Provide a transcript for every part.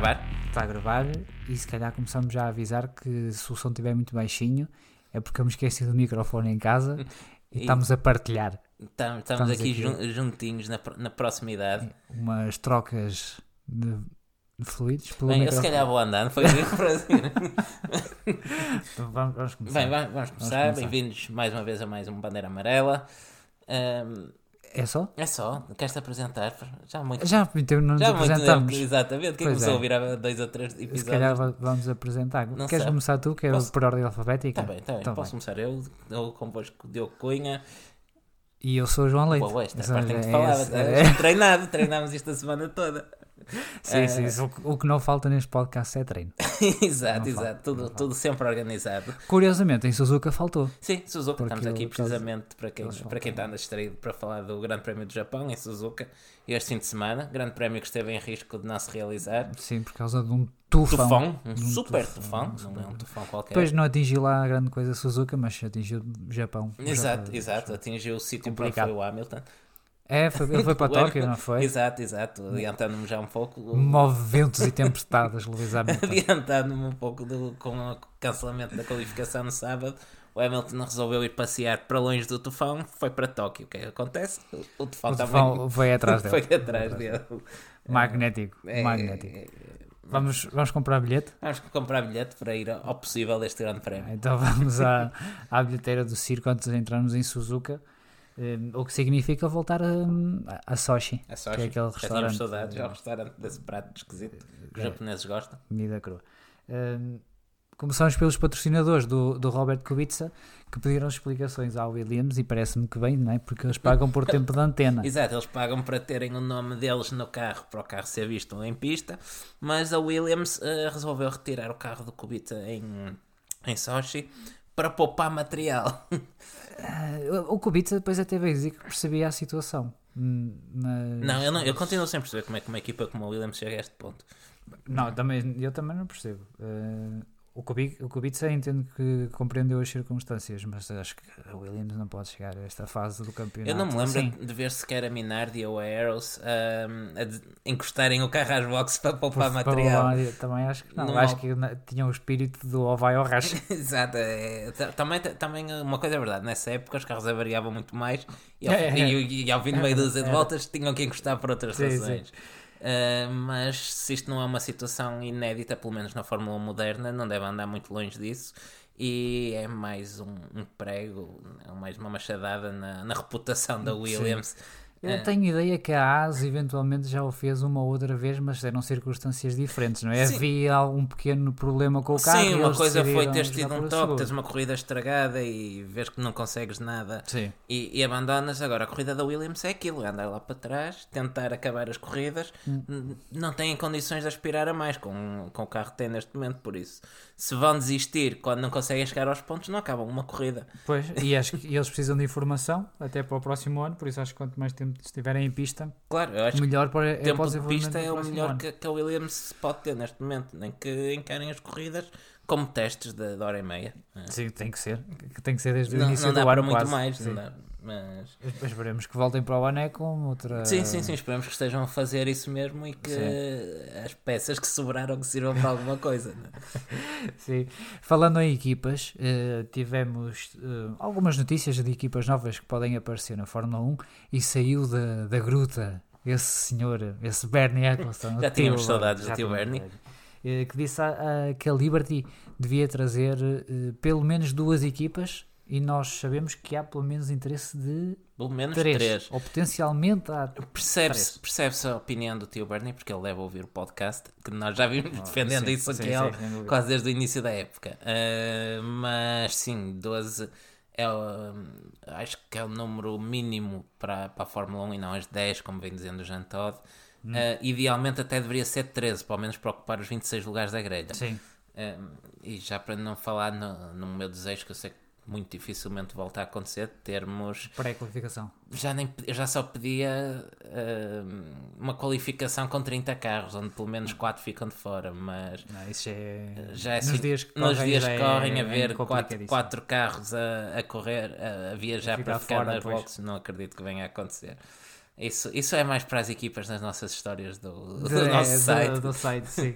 gravar? Está a gravar e se calhar começamos já a avisar que se o som estiver muito baixinho é porque eu me esqueci do microfone em casa e, E- estamos a partilhar Tam- Estamos, Estamos aqui, aqui. jun- juntinhos na, na proximidade. umas trocas de, fluidos pelo Bem, eu se microfone. calhar vou andando, foi para assim. Então vamos, vamos começar. Bem, va- vamos começar. começar. Bem-vindos mais uma vez a mais um Bandeira Amarela. Ahm, É só? é só, queres-te apresentar? Já há muito, Já então, não nos já muito apresentamos. tempo, exatamente. Quem Pois começou é. a ouvir há dois ou três Se episódios? calhar va- vamos apresentar. Não Queres sabe. começar tu, que é Posso? por ordem alfabética? Está bem, está bem. Então Posso vai. começar eu, eu convosco Diogo Cunha. E eu sou o João Leite. Boa, esta Essa- parte tem que é é, é- Treinado, treinámos isto a semana toda. Sim, Eh, sim, isso. O que não falta neste podcast é treino. exato, Não exato. Tudo, tudo sempre organizado. Curiosamente, em Suzuka faltou. Sim, Suzuka, Porque estamos aqui precisamente para quem, para quem está distraído para falar do Grande Prémio do Japão em Suzuka este fim de semana. Grande Prémio que esteve em risco de não se realizar. Sim, por causa de um tufão. Tufão, um um super tufão, tufão, não é um tufão qualquer. Depois não atingiu lá a grande coisa Suzuka, mas atingiu o Japão. Exato, Japão. exato. Atingiu o sítio para foi o Hamilton. É, foi, ele foi para Tóquio, não foi? Exato, exato. Adiantando-me já um pouco. Move ventos e tempestades, Luís Hamilton. Adiantando-me um pouco do, com o cancelamento da qualificação no sábado. O Hamilton resolveu ir passear para longe do tufão, foi para Tóquio. O que é que acontece? O, o tufão O também tufão veio atrás dele. foi atrás dele. Magnético, É, magnético. é, Vamos, vamos comprar bilhete? Vamos comprar bilhete para ir ao possível deste grande prémio. Então vamos à, à bilheteira do circo antes de entrarmos em Suzuka. Eh, o que significa voltar a, a Sochi, É só que é aquele já restaurante saudades, é o restaurante desse prato esquisito que os É. japoneses gostam. comida crua. Hum, começamos pelos patrocinadores do, do Robert Kubica que pediram explicações ao Williams e parece-me que bem, não é? Porque eles pagam por tempo de antena. Exato, eles pagam para terem o nome deles no carro, para o carro ser visto em pista, mas a Williams eh, resolveu retirar o carro do Kubica em, em Sochi para poupar material. Ah, o Kubica depois até veio dizer que percebia a situação. Hum, Mas... Não, eu, não, eu continuo sem perceber como é que uma equipa como a Williams chega a este ponto. Não, também, eu também não percebo. Eh, o, Kubi, o Kubica entendo que compreendeu as circunstâncias, mas acho que a Williams não pode chegar a esta fase do campeonato. Eu não me lembro Sim. de ver sequer a Minardi ou a Arrows ahm, a encostarem o carro às boxes para poupar Para- para material. levar- também acho que não. Não acho que tinham o espírito do ou vai ou racha. Exato, é, ta- também, também uma coisa é verdade, nessa época os carros avariavam muito mais e ao, É, é. e, e ao fim de meia dúzia de voltas tinham que encostar por outras Sim, razões. Uh, mas se isto não é uma situação inédita, pelo menos na Fórmula 1 moderna, não deve andar muito longe disso. E é mais um, um prego, é mais uma machadada na, na reputação da Williams. Eu É. tenho ideia que a AS eventualmente já o fez uma ou outra vez, mas eram circunstâncias diferentes, não é? Sim. Havia algum pequeno problema com o carro. Sim, uma coisa foi teres tido um toque, seguro. teres uma corrida estragada e vês que não consegues nada Sim. e, e abandonas. Agora, a corrida da Williams é aquilo: é andar lá para trás, tentar acabar as corridas. Hum. Não têm condições de aspirar a mais com, com o carro que tem neste momento. Por isso, se vão desistir quando não conseguem chegar aos pontos, não acabam uma corrida. Pois, e acho que eles precisam de informação até para o próximo ano, por isso acho que quanto mais tempo estiverem em pista, Claro, eu acho melhor para, é o tempo o de pista do é o melhor que, que a Williams pode ter neste momento. Nem que encarem as corridas como testes de, de hora e meia. Sim, tem que ser. Tem que ser desde o Não, início não do dá para ano muito quase. mais. Sim. Mas... Mas Esperemos que voltem para o ano é com outra... Sim, sim, sim, esperemos que estejam a fazer isso mesmo e que as peças que sobraram que sirvam para alguma coisa. né? Sim. Falando em equipas, eh, tivemos eh, algumas notícias de equipas novas que podem aparecer na Fórmula 1 e saiu da, da gruta esse senhor, esse Bernie Eccleston. Já tínhamos tio- saudades do tio Bernie. Eh, que disse a- a- que a Liberty devia trazer pelo menos duas equipas e nós sabemos que há pelo menos interesse de Pelo menos três, três. ou potencialmente há Percebe-se percebe a opinião do tio Bernie, porque ele deve ouvir o podcast, que nós já vimos defendendo Ah, sim, isso sim, aqui sim, ao- dúvida. quase desde o início da época. Ah, mas sim, 12 é o- acho que é o número mínimo para, para a Fórmula 1 e não as 10, como vem dizendo o Jean Todt. Hum. Ah, idealmente até deveria ser 13, pelo menos para ocupar os 26 lugares da grelha. Sim. Um, e já para não falar no, no meu desejo, que eu sei que muito dificilmente volta a acontecer, termos. pré-qualificação. Já, nem, eu já só pedia um, uma qualificação com 30 carros, onde pelo menos 4 ficam de fora, mas Não, isso é... já é nos assim- dias que nos correm, dias que é- correm a é ver 4 complicadíssimo. quatro carros a, a correr, a, a viajar A para ficar fora, nas pois. boxes, não acredito que venha a acontecer. Isso, isso é mais para as equipas nas nossas histórias do, do De- nosso é, do- site. Do, site, sim.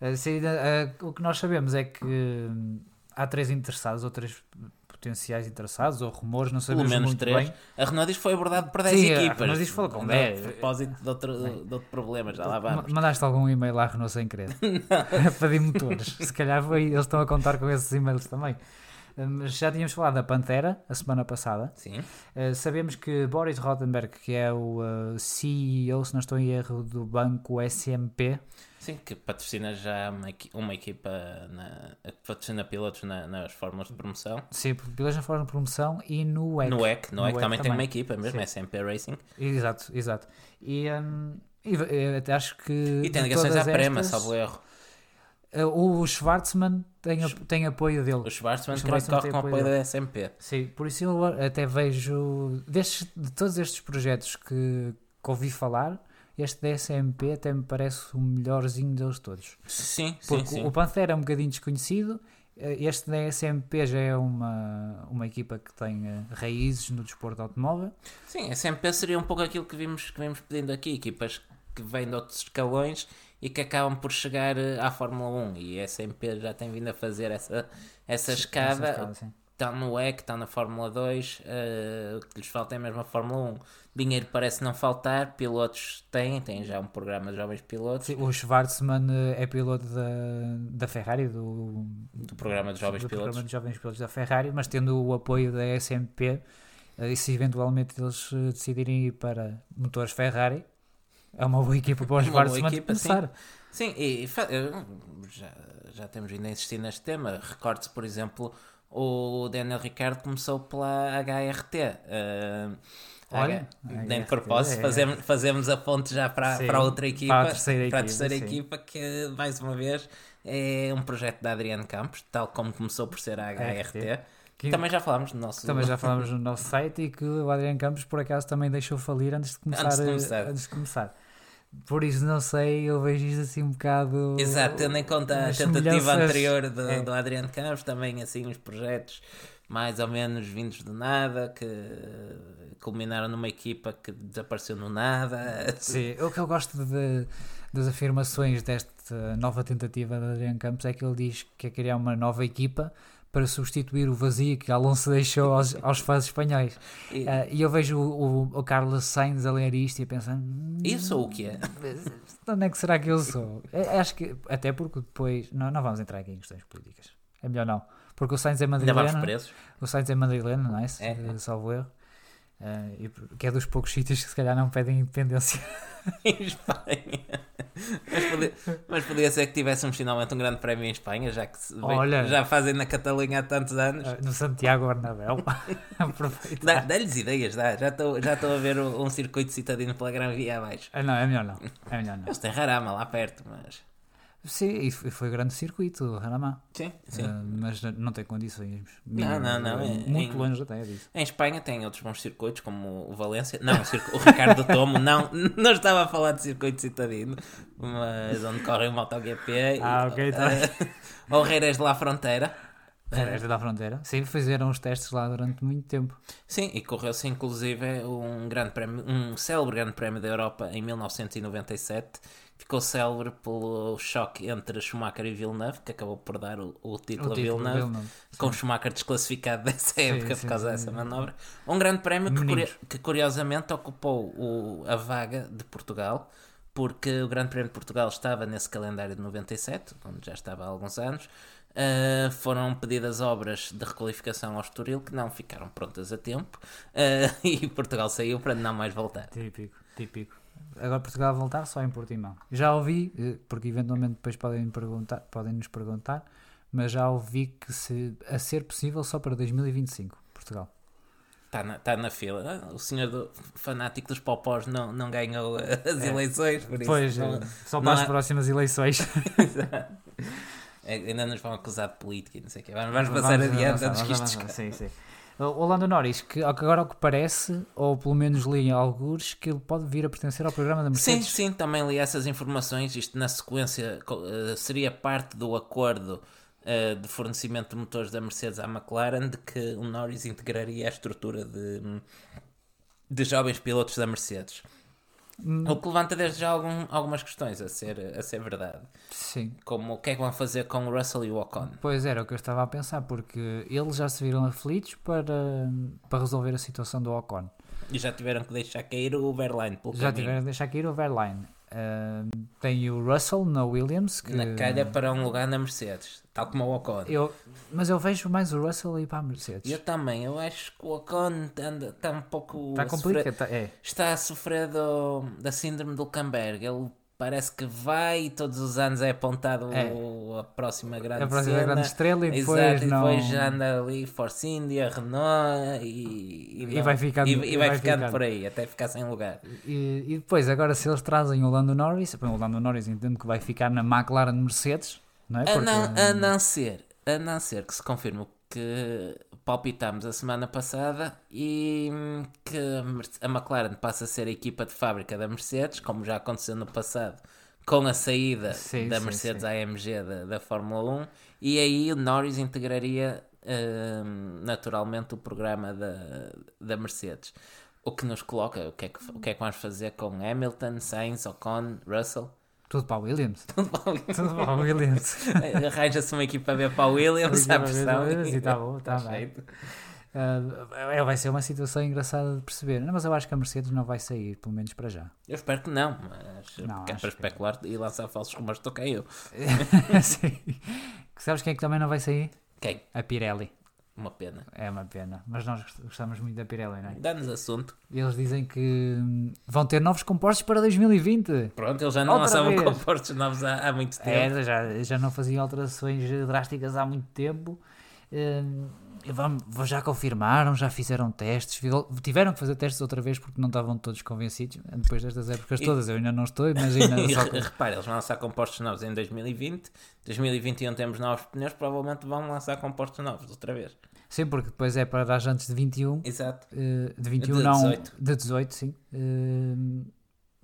Eh, eh, o que nós sabemos é que hum, há três interessados, ou três potenciais interessados, ou rumores, não Pelo sabemos menos muito três. bem. A Renault diz que foi abordado por 10 Sim, a equipas. Renault diz que falou com A 10. propósito de outro, de outro problema, já lá vamos. Mandaste algum e-mail à Renault sem querer? a pedir motores. Se calhar foi, eles estão a contar com esses e-mails também. Eh, Mas já tínhamos falado da Pantera a semana passada. Sim. Uh, sabemos que Boris Rotenberg, que é o uh, CEO, se não estou em erro, do banco SMP, Sim, que patrocina já uma, uma equipa na, que patrocina pilotos na- nas fórmulas de promoção. sim, pilotos na forma de promoção e no WEC. No WEC, no No WEC WEC também tem também. uma equipa mesmo, Sim. SMP Racing. Exato, exato. E, um, e, eh, até acho que. E tem ligações à Prema, estas, salvo erro. uh, o Schwartzman tem, tem apoio dele. O Schwarzman O creio que Schwarzman corre com apoio da SMP. Sim, por isso eu até vejo. Destes, de todos estes projetos que, que ouvi falar, este da SMP até me parece o melhorzinho deles todos. Sim, sim, Porque sim. o Panther é um bocadinho desconhecido. eh, Este da SMP já é uma, uma equipa que tem eh, raízes no desporto automóvel. Sim, a SMP seria um pouco aquilo que vimos, que vimos pedindo aqui, equipas que vêm de outros escalões e que acabam por chegar eh, à Fórmula 1 e a SMP já tem vindo a fazer essa, essa escada, sim. está no WEC, está na Fórmula 2, eh, o que lhes falta é mesmo a Fórmula 1. Dinheiro parece não faltar, pilotos têm, têm já um programa de jovens pilotos, Sim, O Schwarzman eh, é piloto da, da Ferrari, do, do programa de jovens do pilotos. programa de jovens pilotos da Ferrari, mas tendo o apoio da SMP, eh, e se eventualmente eles eh, decidirem ir para motores Ferrari, é uma boa equipa para o boa Schwarzman equipa, sim. começar. Sim, e já, já temos vindo a insistir neste tema. Recorde-se, por exemplo, o Daniel Ricardo começou pela HRT. eh, Olha, a nem de propósito, é. fazemos, fazemos a ponte já para, Sim, para outra equipa, para a terceira para a equipa, terceira equipa, que mais uma vez é um projeto da Adriano Campos, tal como começou por ser a HRT. Que- Também já falámos no nosso. Também já falamos no nosso site e que o Adriano Campos por acaso também deixou falir antes de começar. Antes de eh, começar. antes de começar. Por isso não sei, eu vejo isto assim um bocado. Exato, tendo em conta a tentativa anterior do, é. do Adriano Campos, também assim uns projetos mais ou menos vindos do nada, que culminaram numa equipa que desapareceu no nada. Sim, o que eu gosto de- das afirmações desta nova tentativa de Adriano Campos é que ele diz que quer criar uma nova equipa para substituir o vazio que Alonso deixou aos, aos fãs espanhóis. E, Ah, e eu vejo o, o, o Carlos Sainz a ler isto e pensando. "Hum, Isso ou o que é? De onde é que será que eu sou? É, acho que, até porque depois. Não, não vamos entrar aqui em questões políticas. É melhor não. Porque o Sainz é madrileno. O Sainz é madrileno, não é? É. Salvo erro. Por- que é dos poucos sítios que se calhar não pedem independência. em Espanha. Mas podia, mas podia ser que tivéssemos finalmente um grande prémio em Espanha, já que se- Olha. já fazem na Catalunha há tantos anos. Eh, no Santiago Bernabéu. Dá-lhes ideias, dá. Já estou já a ver um, um circuito citadino pela Gran Via abaixo. Ah, não, é melhor não. É melhor não. Eles têm Rarama lá perto, mas. Sim, e foi, grande circuito, o Ranamá. Sim, sim. Eh, mas não tem condições. Não, não, não, é- muito em- longe até disso. Em Espanha tem outros bons circuitos, como o Valência. Não, o, o Ricardo Tomo, não, não estava a falar de circuito citadino, mas onde corre o MotoGP. Ah, ok, tá bem. Ou Reiras de La Fronteira. Esta da fronteira. Sim, fizeram os testes lá durante muito tempo. Sim, e correu-se inclusive um grande prémio, um célebre grande prémio da Europa em 1997. Ficou célebre pelo choque entre Schumacher e Villeneuve, que acabou por dar o, o título a Villeneuve. Villeneuve, com Schumacher desclassificado dessa época sim, por causa sim, dessa sim. manobra. Um grande prémio que, curio- que curiosamente ocupou o- a vaga de Portugal, porque o Grande Prémio de Portugal estava nesse calendário de 97, onde já estava há alguns anos. Uh, foram pedidas obras de requalificação ao Estoril que não ficaram prontas a tempo uh, e Portugal saiu para não mais voltar. Típico, típico. Agora Portugal a voltar só em Portimão. Já ouvi, eh, porque eventualmente depois podem, perguntar, podem nos perguntar, mas já ouvi que se, a ser possível só para 2025, Portugal. Está na, tá na fila. O senhor do, fanático dos popós não, não ganhou as eleições, por isso Pois, não- eh, só não para as há- próximas eleições. É, ainda nos vão acusar de política e não sei o quê. Vamos, vamos passar Vamos adiante avançar, antes que vamos isto Sim, sim. O Lando Norris, que agora ao que parece, ou pelo menos li em alguns, que ele pode vir a pertencer ao programa da Sim, Mercedes. sim, também li essas informações. Isto na sequência eh, seria parte do acordo eh, de fornecimento de motores da Mercedes à McLaren de que o Norris integraria a estrutura de de jovens pilotos da Mercedes. Hum. O que levanta desde já algum, algumas questões a ser, a ser verdade. Sim. Como o que é que vão fazer com o Russell e o Ocon? Pois era o que eu estava a pensar, porque eles já se viram aflitos para, para resolver a situação do Ocon. E já tiveram que deixar cair o Verline Já caminho. tiveram de deixar cair o Verline. Ah, tem o Russell na Williams, que Na calha para um lugar na Mercedes, tal como o Ocon. eu, mas eu vejo mais o Russell ir para a Mercedes. Eu também, eu acho que o Ocon anda- está um pouco. Está a sofrer- tá- É. está a sofrer do, da síndrome do Camberg. Ele parece que vai e todos os anos é apontado É. o- a próxima grande A próxima cena. grande estrela e depois Exato, e não. depois já anda ali Force India, Renault e, E não- vai ficando- e, e e vai, vai ficando ficando. por aí até ficar sem lugar. E, e depois, agora, se eles trazem o Lando Norris, o Lando Norris entendo que vai ficar na McLaren Mercedes, não é? A Porque, não, a não ser, a não ser que se confirme que palpitámos a semana passada e hum, que a McLaren passa a ser a equipa de fábrica da Mercedes, como já aconteceu no passado, com a saída Sim, da Mercedes sim. AMG da, da Fórmula 1, e aí o Norris integraria hum, naturalmente o programa da, da Mercedes. O que nos coloca, o que, é que, o que é que vamos fazer com Hamilton, Sainz, Ocon, Russell? Tudo para a Williams. Tudo para a Williams. Arranja-se uma equipa B para o Williams, à pressão. E está bom, está Tá bem. é, vai ser uma situação engraçada de perceber. Não, mas eu acho que a Mercedes não vai sair, pelo menos para já. Eu espero que não, mas Não, é para que- especular e lançar falsos rumores, estou cá eu. Sim. Sabes quem é que também não vai sair? Quem? A Pirelli. Uma pena. É uma pena. Mas nós gost- gostamos muito da Pirelli, não é? Dá-nos assunto. Eles dizem que hum, vão ter novos compostos para 2020. Pronto, eles já não Outra lançavam vez. compostos novos há, há muito tempo. É, já, já não faziam alterações drásticas há muito tempo. E vamos, já confirmaram, já fizeram testes. Tiveram que fazer testes outra vez porque não estavam todos convencidos. Depois destas épocas E- todas, eu ainda não estou. E só repara, eles vão lançar compostos novos em 2020. 2021 temos novos pneus, provavelmente vão lançar compostos novos outra vez. Sim, porque depois é para dar antes de 21. Exato. eh, de 21 De não, 18. de 18, sim.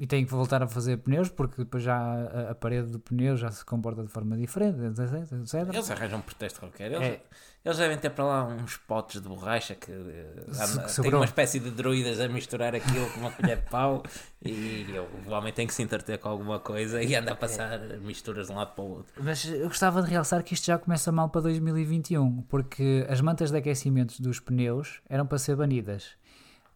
E tem que voltar a fazer pneus porque depois já a, a parede do pneu já se comporta de forma diferente, etc. Eles arranjam um pretexto qualquer. Eles, É. eles devem ter para lá uns potes de borracha que, eh, Se- que tem uma espécie de druidas a misturar aquilo com uma colher de pau e eu- o homem tem que se entreter com alguma coisa e anda a passar misturas de um lado para o outro. Mas eu gostava de realçar que isto já começa mal para 2021, porque as mantas de aquecimento dos pneus eram para ser banidas.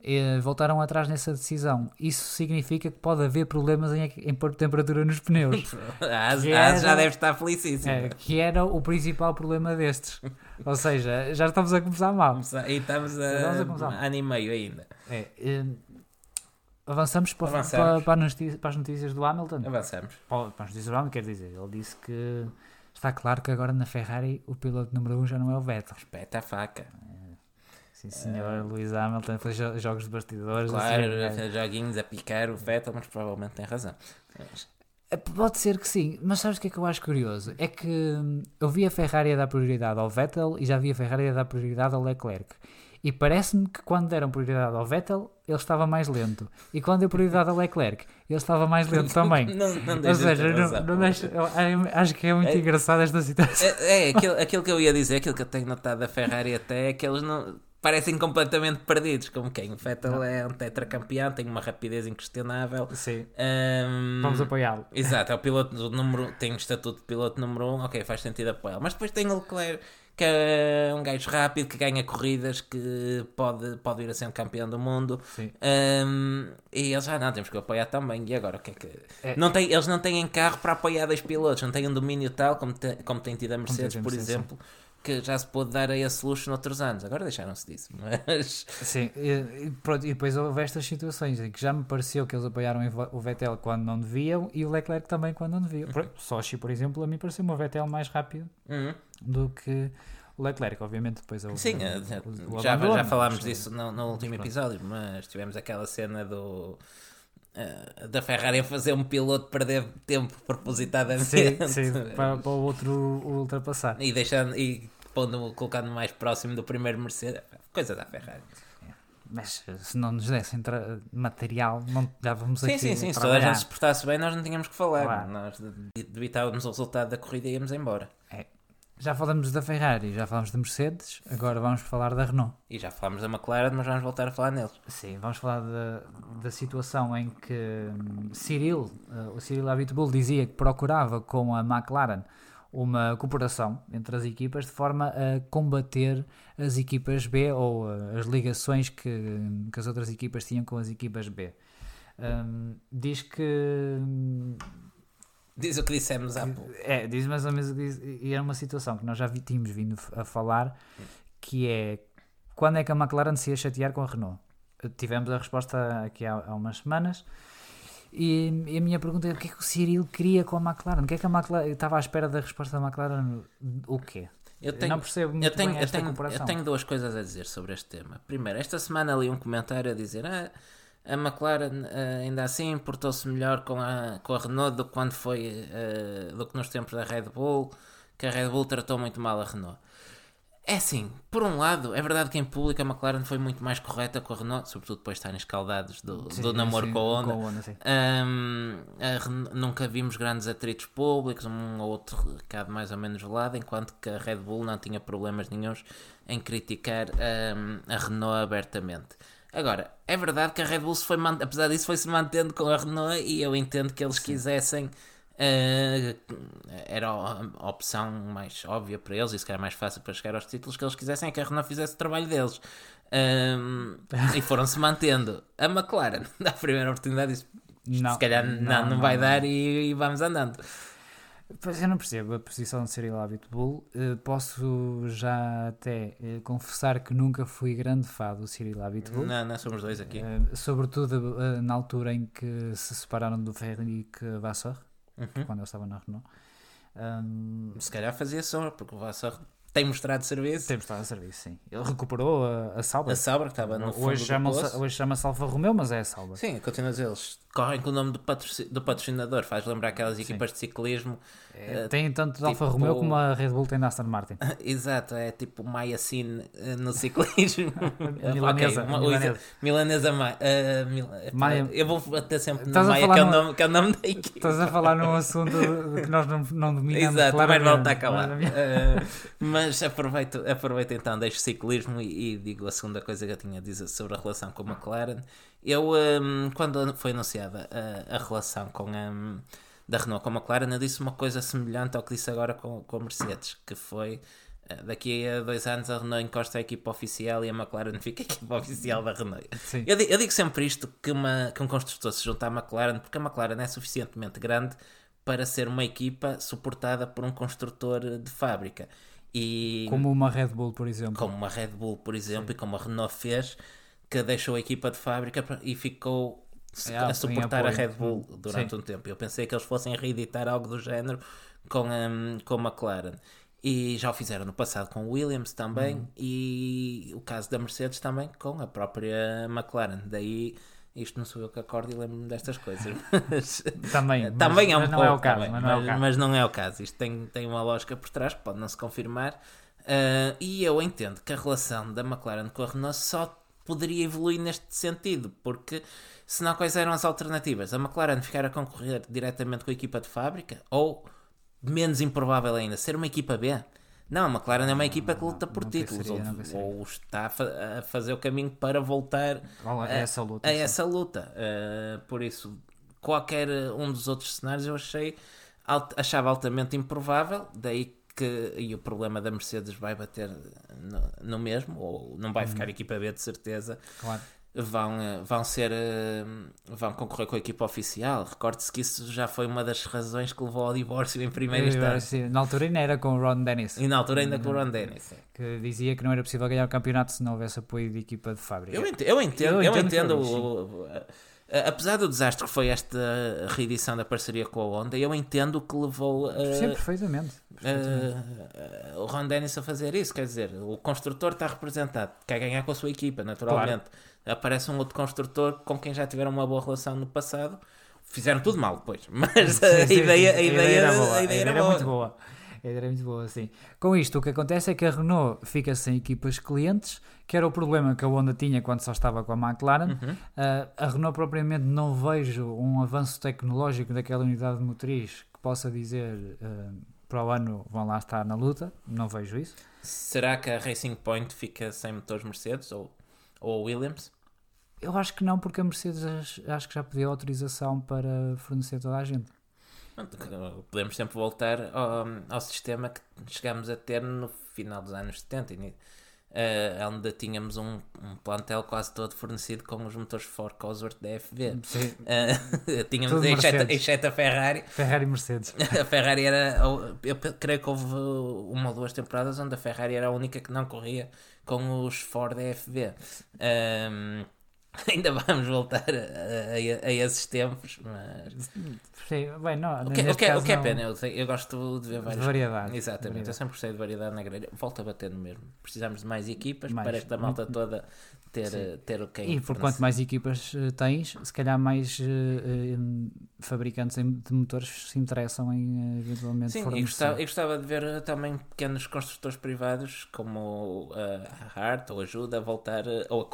E voltaram atrás nessa decisão. Isso significa que pode haver problemas em, em pôr temperatura nos pneus. A Asa Que a Asa já deve estar felicíssima. É, que era o principal problema destes. Ou seja, já estamos a começar mal. E estamos a, a começar. ano e meio ainda. É, hum, avançamos, para, Avançamos. Para, para, as notícias, para as notícias do Hamilton. Avançamos. Para, para as notícias do Hamilton, quer dizer, ele disse que está claro que agora na Ferrari o piloto número 1 um já não é o Vettel. Espeta a faca. Sim, senhor Luís Hamilton fez jo- jogos de bastidores. Claro, assim, é. joguinhos a picar o Vettel, mas provavelmente tem razão. É, Pode ser que sim, mas sabes o que é que eu acho curioso? É que hum, eu vi a Ferrari a dar prioridade ao Vettel e já vi a Ferrari a dar prioridade ao Leclerc. E parece-me que quando deram prioridade ao Vettel, ele estava mais lento. E quando deu prioridade ao Leclerc, ele estava mais lento também. Não, não Ou seja, não, não deixa- eu acho que é muito É- engraçado esta situação. É, é aquilo, aquilo que eu ia dizer, aquilo que eu tenho notado da Ferrari até é que eles não parecem completamente perdidos, como quem? O Vettel é um tetracampeão, tem uma rapidez inquestionável. Sim, Ahm, vamos apoiá-lo. Exato, é o piloto do número, tem o estatuto de piloto número 1, um, ok, faz sentido apoiá-lo. Mas depois tem o Leclerc, que é um gajo rápido, que ganha corridas, que pode, pode vir a ser um campeão do mundo. Sim. Ahm, e eles já não, temos que apoiar também. E agora o que é que. É- não tem, eles não têm carro para apoiar dois pilotos, não têm um domínio tal como, te- como tem tido a Mercedes, por exemplo, que já se pôde dar a esse luxo noutros anos. Agora deixaram-se disso, mas. Sim, e, pronto, e depois houve estas situações em que já me pareceu que eles apoiaram o Vettel quando não deviam e o Leclerc também quando não deviam. Por- Sochi, por exemplo, a mim pareceu-me o Vettel mais rápido Uhum. do que o Leclerc, obviamente depois Sim, o- eh, o- o já, já falámos disso no, no último episódio, mas tivemos aquela cena do. Eh, da Ferrari a fazer um piloto perder tempo propositadamente Sim, sim, para, para o outro ultrapassar. e deixando e pondo, colocando mais próximo do primeiro Mercedes. Coisa da Ferrari. Mas se não nos dessem material, não dávamos Sim, aqui sim, sim. Se toda a gente se portasse bem, nós não tínhamos que falar. Claro. Nós de- debitávamos o resultado da corrida e íamos embora. É. Já falamos da Ferrari, já falamos da Mercedes, agora vamos falar da Renault. E já falámos da McLaren, mas vamos voltar a falar neles. Sim, vamos falar da, da situação em que hum, Cyril, uh, o Cyril Abitbull dizia que procurava com a McLaren uma cooperação entre as equipas de forma a combater as equipas B ou uh, as ligações que, que as outras equipas tinham com as equipas B. Um, diz que hum, Diz o que dissemos há pouco. é, diz mais ou menos o que diz, e era uma situação que nós já tínhamos vindo a falar, que é quando é que a McLaren se ia chatear com a Renault? Tivemos a resposta aqui há, há umas semanas. E, e a minha pergunta é o que é que o Cyril queria com a McLaren? O que é que a McLaren. Eu estava à espera da resposta da McLaren. O quê? Eu tenho, não percebo muito eu tenho, bem eu, esta tenho, comparação. eu tenho duas coisas a dizer sobre este tema. Primeiro, esta semana li um comentário a dizer ah, a McLaren ah, ainda assim portou-se melhor com a, com a Renault do que quando foi ah, do que nos tempos da Red Bull, que a Red Bull tratou muito mal a Renault. É assim, por um lado, é verdade que em público a McLaren foi muito mais correta com a Renault, sobretudo depois de estarem escaldados do, Sim, do namoro sim, com a Honda. com a Honda. Hum, a Ren- nunca vimos grandes atritos públicos, um ou outro recado mais ou menos velado, enquanto que a Red Bull não tinha problemas nenhuns em criticar hum, a Renault abertamente. Agora, é verdade que a Red Bull, se foi apesar disso, foi se mantendo com a Renault e eu entendo que eles quisessem. eh, era a opção mais óbvia para eles e se calhar mais fácil para chegar aos títulos que eles quisessem é que a Renault fizesse o trabalho deles. E foram-se mantendo. A McLaren, na primeira oportunidade, disse: Não, se calhar não, não, vai dar e, e vamos andando. Pois eu não percebo a posição de Cyril Abitbull. Eh, posso já até eh, confessar que nunca fui grande fã do Cyril Abitbull. Não, não somos dois aqui. Eh, sobretudo na altura em que se separaram do Frederic Vasseur, Uhum. quando eu estava na Renault. Um, Se calhar fazia sombra, porque o Vassar tem mostrado serviço. temos estado a serviço, sim. Ele recuperou a, a Sauber. A Sauber, que estava no fundo hoje poço. hoje chama-se Alfa Romeo, mas é a Sauber. Sim, continua a dizer, eles correm com o nome do, patroci- do patrocinador, faz lembrar aquelas equipas de ciclismo. É, tem tanto de Alfa tipo- Romeo como a Red Bull tem da Aston Martin. Exato, é tipo Maiacine eh, no ciclismo. Milanesa, Ok, uma- milanesa. Milanesa Ma- eh, Mil- Maia- Eu vou até sempre no Estás Maia, que é, o numa- nome, que é o nome da equipe. Estás a falar num assunto que nós não, não dominamos Exato, mas não está calado. Claramente. Mas aproveito, aproveito então, deixo ciclismo e, e digo a segunda coisa que eu tinha a dizer sobre a relação com a McLaren. Eu, hum, quando foi anunciada a, a relação com a, da Renault com a McLaren, eu disse uma coisa semelhante ao que disse agora com, com a Mercedes, que foi eh, daqui a dois anos a Renault encosta a equipa oficial e a McLaren fica a equipa oficial da Renault. Eu, eu digo sempre isto, que, uma, que um construtor se junta à McLaren, porque a McLaren é suficientemente grande para ser uma equipa suportada por um construtor de fábrica. E Como uma Red Bull, por exemplo. como uma Red Bull, por exemplo, e como a Renault fez, que deixou a equipa de fábrica e ficou É, a suportar a. Red Bull Hum, durante sim. um tempo. Eu pensei que eles fossem reeditar algo do género com a, com a McLaren. E já o fizeram no passado com o Williams também, Hum. e o caso da Mercedes também com a própria McLaren. Daí, isto não sou eu que acordo e lembro-me destas coisas. Mas, Também, mas- também é um mas não pouco, é o caso. também, mas não é o caso. mas não é o caso. Isto tem, tem uma lógica por trás pode não se confirmar. Ah, e eu entendo que a relação da McLaren com a Renault só poderia evoluir neste sentido, porque senão quais eram as alternativas? A McLaren ficar a concorrer diretamente com a equipa de fábrica ou, menos improvável ainda, ser uma equipa B? Não, a McLaren é uma equipa que luta por títulos seria, ou, ou está a, fa- a fazer o caminho para voltar Olha, é essa luta. a essa luta. Uh, por isso, qualquer um dos outros cenários eu achei achava altamente improvável, daí que e o problema da Mercedes vai bater no, no mesmo, ou não vai Uhum. ficar equipa B de certeza. Claro. Vão, uh, vão ser uh, vão concorrer com a equipa oficial. Recorde-se que isso já foi uma das razões que levou ao divórcio em primeira instância. na altura ainda era com o Ron Dennis, E na altura ainda Uhum. com o Ron Dennis. que dizia que não era possível ganhar o campeonato se não houvesse apoio de equipa de fábrica. Eu entendo, eu entendo, Eu eu entendo o- apesar do desastre que foi esta reedição da parceria com a Honda, eu entendo que levou a- Sim, perfeitamente. a- a- o Ron Dennis a fazer isso. Quer dizer, o construtor está representado, quer ganhar com a sua equipa, naturalmente. Aparece um outro construtor com quem já tiveram uma boa relação no passado. Fizeram tudo mal depois, mas a, Sim, sim, ideia, sim. a, ideia, era boa. a ideia era, boa. muito boa. A ideia era muito boa, sim. Com isto, o que acontece é que a Renault fica sem equipas clientes, que era o problema que a Honda tinha quando só estava com a McLaren. Uhum. Ah, a Renault, propriamente, não vejo um avanço tecnológico daquela unidade motriz que possa dizer, ah, para o ano vão lá estar na luta, não vejo isso. Será que a Racing Point fica sem motores Mercedes ou, ou Williams? Eu acho que não, porque a Mercedes acho que já pediu autorização para fornecer toda a gente. Podemos sempre voltar ao, ao sistema que chegámos a ter no final dos anos 70, uh, onde tínhamos um, um, plantel quase todo fornecido com os motores Ford Cosworth da FV. Uh, tínhamos, exceto, exceto a Ferrari. Ferrari e Mercedes. a Ferrari era. Eu creio que houve uma ou duas temporadas onde a Ferrari era a única que não corria com os Ford da. Um, Ainda vamos voltar a, a, a, esses tempos, mas. Sim, bem, não, o, que, o, que, o que é pena, eu, eu gosto de ver várias. Variedade. Exatamente, variedade. eu sempre gostei de variedade na grelha. Volto a bater no mesmo. Precisamos de mais equipas mais. para esta malta toda ter, ter o que E por quanto mais equipas uh, tens, se calhar mais uh, uh, fabricantes de motores se interessam em eventualmente Sim, e gostava, eu gostava de ver também pequenos construtores privados como a Hart ou a Ajuda a voltar, ou a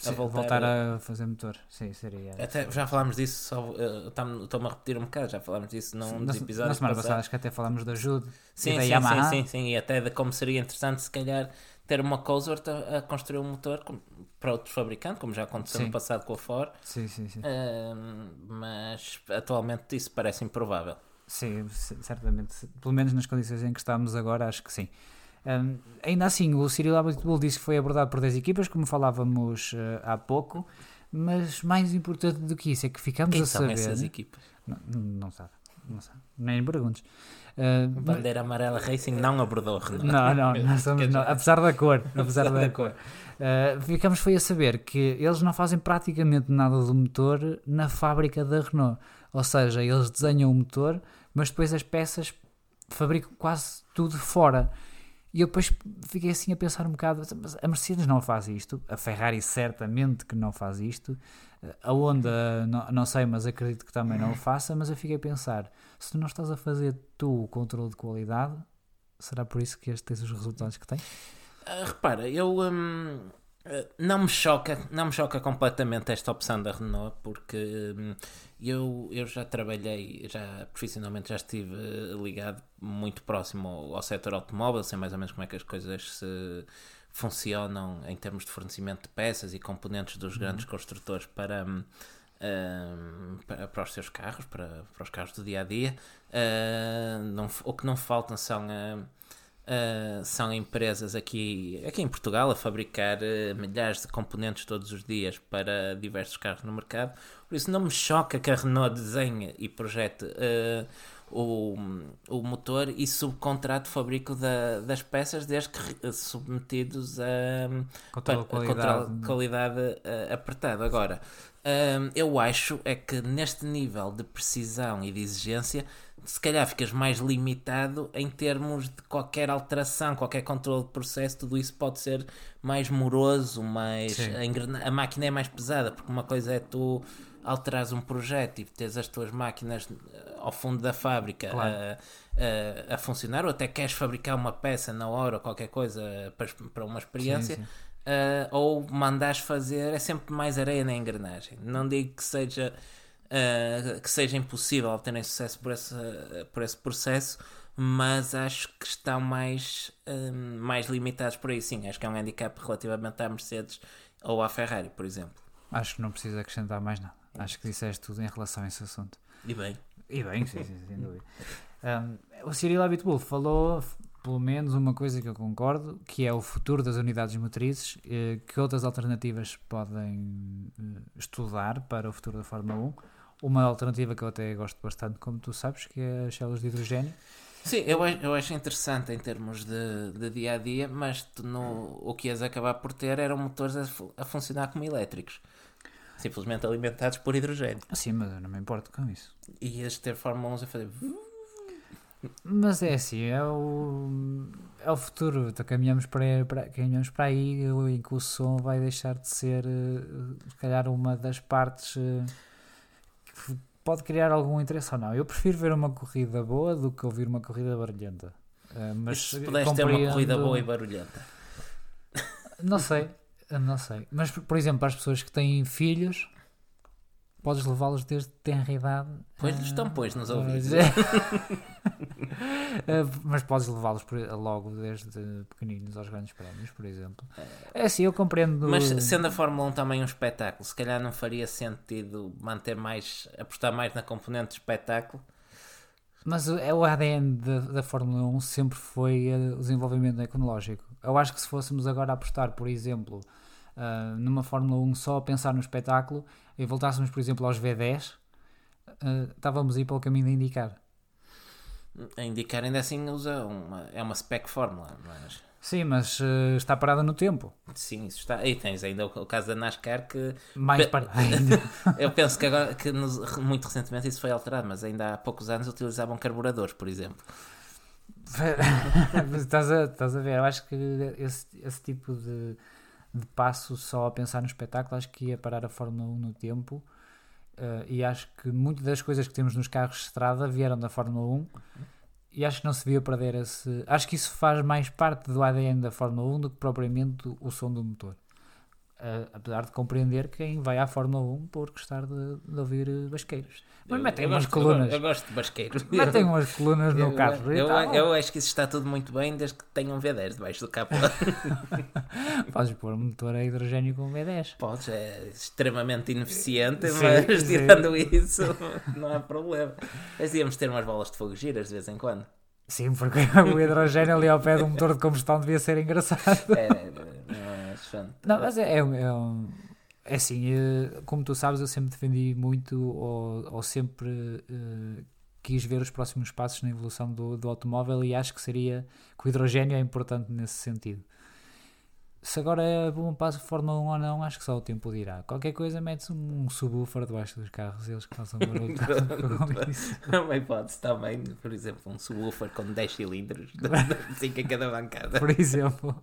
Cosworth a voltar, voltar a... a... fazer motor. Sim, seria. Até, já falámos disso, estou-me a repetir um bocado, já falámos disso num dos episódios. Na semana passada, acho que até falámos da ajuda. Sim, da sim, Yamaha. sim, sim, sim, e até de como seria interessante, se calhar, ter uma Cosworth a, a construir um motor para outro fabricante, como já aconteceu sim. no passado com a Ford. Sim, sim, sim. Uh, mas atualmente isso parece improvável. Sim, certamente. Pelo menos nas condições em que estamos agora, acho que sim. Um, ainda assim, o Cyril Abitbull disse que foi abordado por 10 equipas, como falávamos uh, há pouco, mas mais importante do que isso é que ficamos Quem a saber. São essas equipas? Não, não sabe, não sabe, nem perguntes. Uh, Bandeira amarela Racing não abordou. Não, não, nós somos, não, apesar da cor, apesar da cor. Uh, ficamos foi a saber que eles não fazem praticamente nada do motor na fábrica da Renault. Ou seja, eles desenham o motor, mas depois as peças fabricam quase tudo fora. E eu depois fiquei assim a pensar um bocado, a Mercedes não faz isto, a Ferrari certamente que não faz isto, a Honda não, não sei, mas acredito que também não o faça, mas eu fiquei a pensar, se tu não estás a fazer tu o controle de qualidade, será por isso que este tens os resultados que tem? Uh, repara, eu hum, não me choca, não me choca completamente esta opção da Renault, porque hum, eu, eu já trabalhei, já profissionalmente já estive ligado muito próximo ao, ao setor automóvel, sei mais ou menos como é que as coisas se funcionam em termos de fornecimento de peças e componentes dos uhum. grandes construtores para, um, hum, para, para, os seus carros, para, para os carros do dia a dia. Uh, não, o que não faltam são. Uh, Uh, são empresas aqui, aqui em Portugal a fabricar uh, milhares de componentes todos os dias para diversos carros no mercado. Por isso não me choca que a Renault desenhe e projete uh, o, o motor e subcontrate o fabrico da, das peças desde que submetidos a, controle qualidade, qualidade apertado. Agora, eu acho é que neste nível de precisão e de exigência se calhar ficas mais limitado em termos de qualquer alteração, qualquer controle de processo, tudo isso pode ser mais moroso, mais a, a, máquina é mais pesada, porque uma coisa é tu alterares um projeto e tens as tuas máquinas eh, ao fundo da fábrica claro. a, a, a, funcionar, ou até queres fabricar uma peça na hora ou qualquer coisa para, para uma experiência. Sim, sim. Uh, ou mandares fazer, é sempre mais areia na engrenagem. Não digo que seja uh, que seja impossível obterem sucesso por esse, por esse processo, mas acho que estão mais, uh, mais limitados por aí sim. Acho que é um handicap relativamente à Mercedes ou à Ferrari, por exemplo. Acho que não precisa acrescentar mais nada. Acho que disseste tudo em relação a esse assunto. E bem. E bem, sim, sim, sem dúvida. Um, o Cyril Abitbull falou, pelo menos, uma coisa que eu concordo, que é o futuro das unidades motrizes, eh, que outras alternativas podem eh, estudar para o futuro da Fórmula 1 uma alternativa que eu até gosto bastante, como tu sabes, que é as células de hidrogênio. Sim, eu, eu acho interessante em termos de, de dia a dia, mas no, o que ias acabar por ter eram motores a, a funcionar como elétricos simplesmente alimentados por hidrogênio. Sim, mas eu não me importo com isso. E ias ter Fórmula 1 a fazer. Mas é assim, é o, é o futuro. Então, caminhamos, para, para, caminhamos para aí em que o som vai deixar de ser, eh, se calhar, uma das partes eh, pode criar algum interesse ou não. Eu prefiro ver uma corrida boa do que ouvir uma corrida barulhenta. Uh, mas se pudeste ter uma corrida boa e barulhenta. Não sei, não sei. Mas, por exemplo, para as pessoas que têm filhos, podes levá-los desde tenra idade. Pois-lhes estão, ah, pois, nos ouvidos. Ah, mas podes levá-los logo desde pequeninos aos grandes prémios, por exemplo. É assim, eu compreendo. Mas sendo a Fórmula 1 também um espetáculo, se calhar não faria sentido manter mais, apostar mais na componente de espetáculo. Mas o- é o ADN da, da Fórmula 1 sempre foi eh, o desenvolvimento tecnológico. Eu acho que se fôssemos agora apostar, por exemplo, ah, numa Fórmula 1 só a pensar no espetáculo e voltássemos, por exemplo, aos V10, ah, estávamos a ir pelo caminho de indicar. A indicar ainda assim usa uma, é uma spec fórmula, mas Sim, mas eh, está parada no tempo. sim, isso está. E tens ainda o, o caso da NASCAR que Mais parada ainda. eu penso que agora que nos- muito recentemente isso foi alterado, mas ainda há poucos anos utilizavam carburadores, por exemplo. Estás, a, estás a ver, eu acho que esse, esse tipo de, de passo só a pensar no espetáculo, acho que ia parar a Fórmula 1 no tempo. eh, e acho que muitas das coisas que temos nos carros de estrada vieram da Fórmula 1 e acho que não se devia perder esse. Acho que isso faz mais parte do ADN da Fórmula 1 do que propriamente o som do motor. Eh, apesar de compreender quem vai à Fórmula 1 por gostar de, de ouvir eh, basqueiros. Mas Eu- metem eu umas gosto- colunas. Eu, gosto de basqueiros. Metem umas colunas no carro. Eu, acho que isso está tudo muito bem desde que tenham V10 debaixo do capô. Podes pôr um motor a hidrogênio com V10. Podes, é extremamente ineficiente, Sim, mas sim. tirando isso, não há problema. Mas íamos ter umas bolas de fogo giras de vez em quando. Sim, porque o hidrogênio ali ao pé de um motor de combustão devia ser engraçado. É, mas, Não, mas é, é, é, um- é assim, eh, como tu sabes, eu sempre defendi muito ou, ou sempre eh, quis ver os próximos passos na evolução do, do automóvel e acho que seria que o hidrogênio é importante nesse sentido. Se agora é bom passo de Fórmula 1 ou não, acho que só o tempo dirá. Qualquer coisa, metes um subwoofer debaixo dos carros e eles que façam barulho Uma hipótese também, por exemplo, um subwoofer com 10 cilindros, 5 a cada bancada. Por exemplo.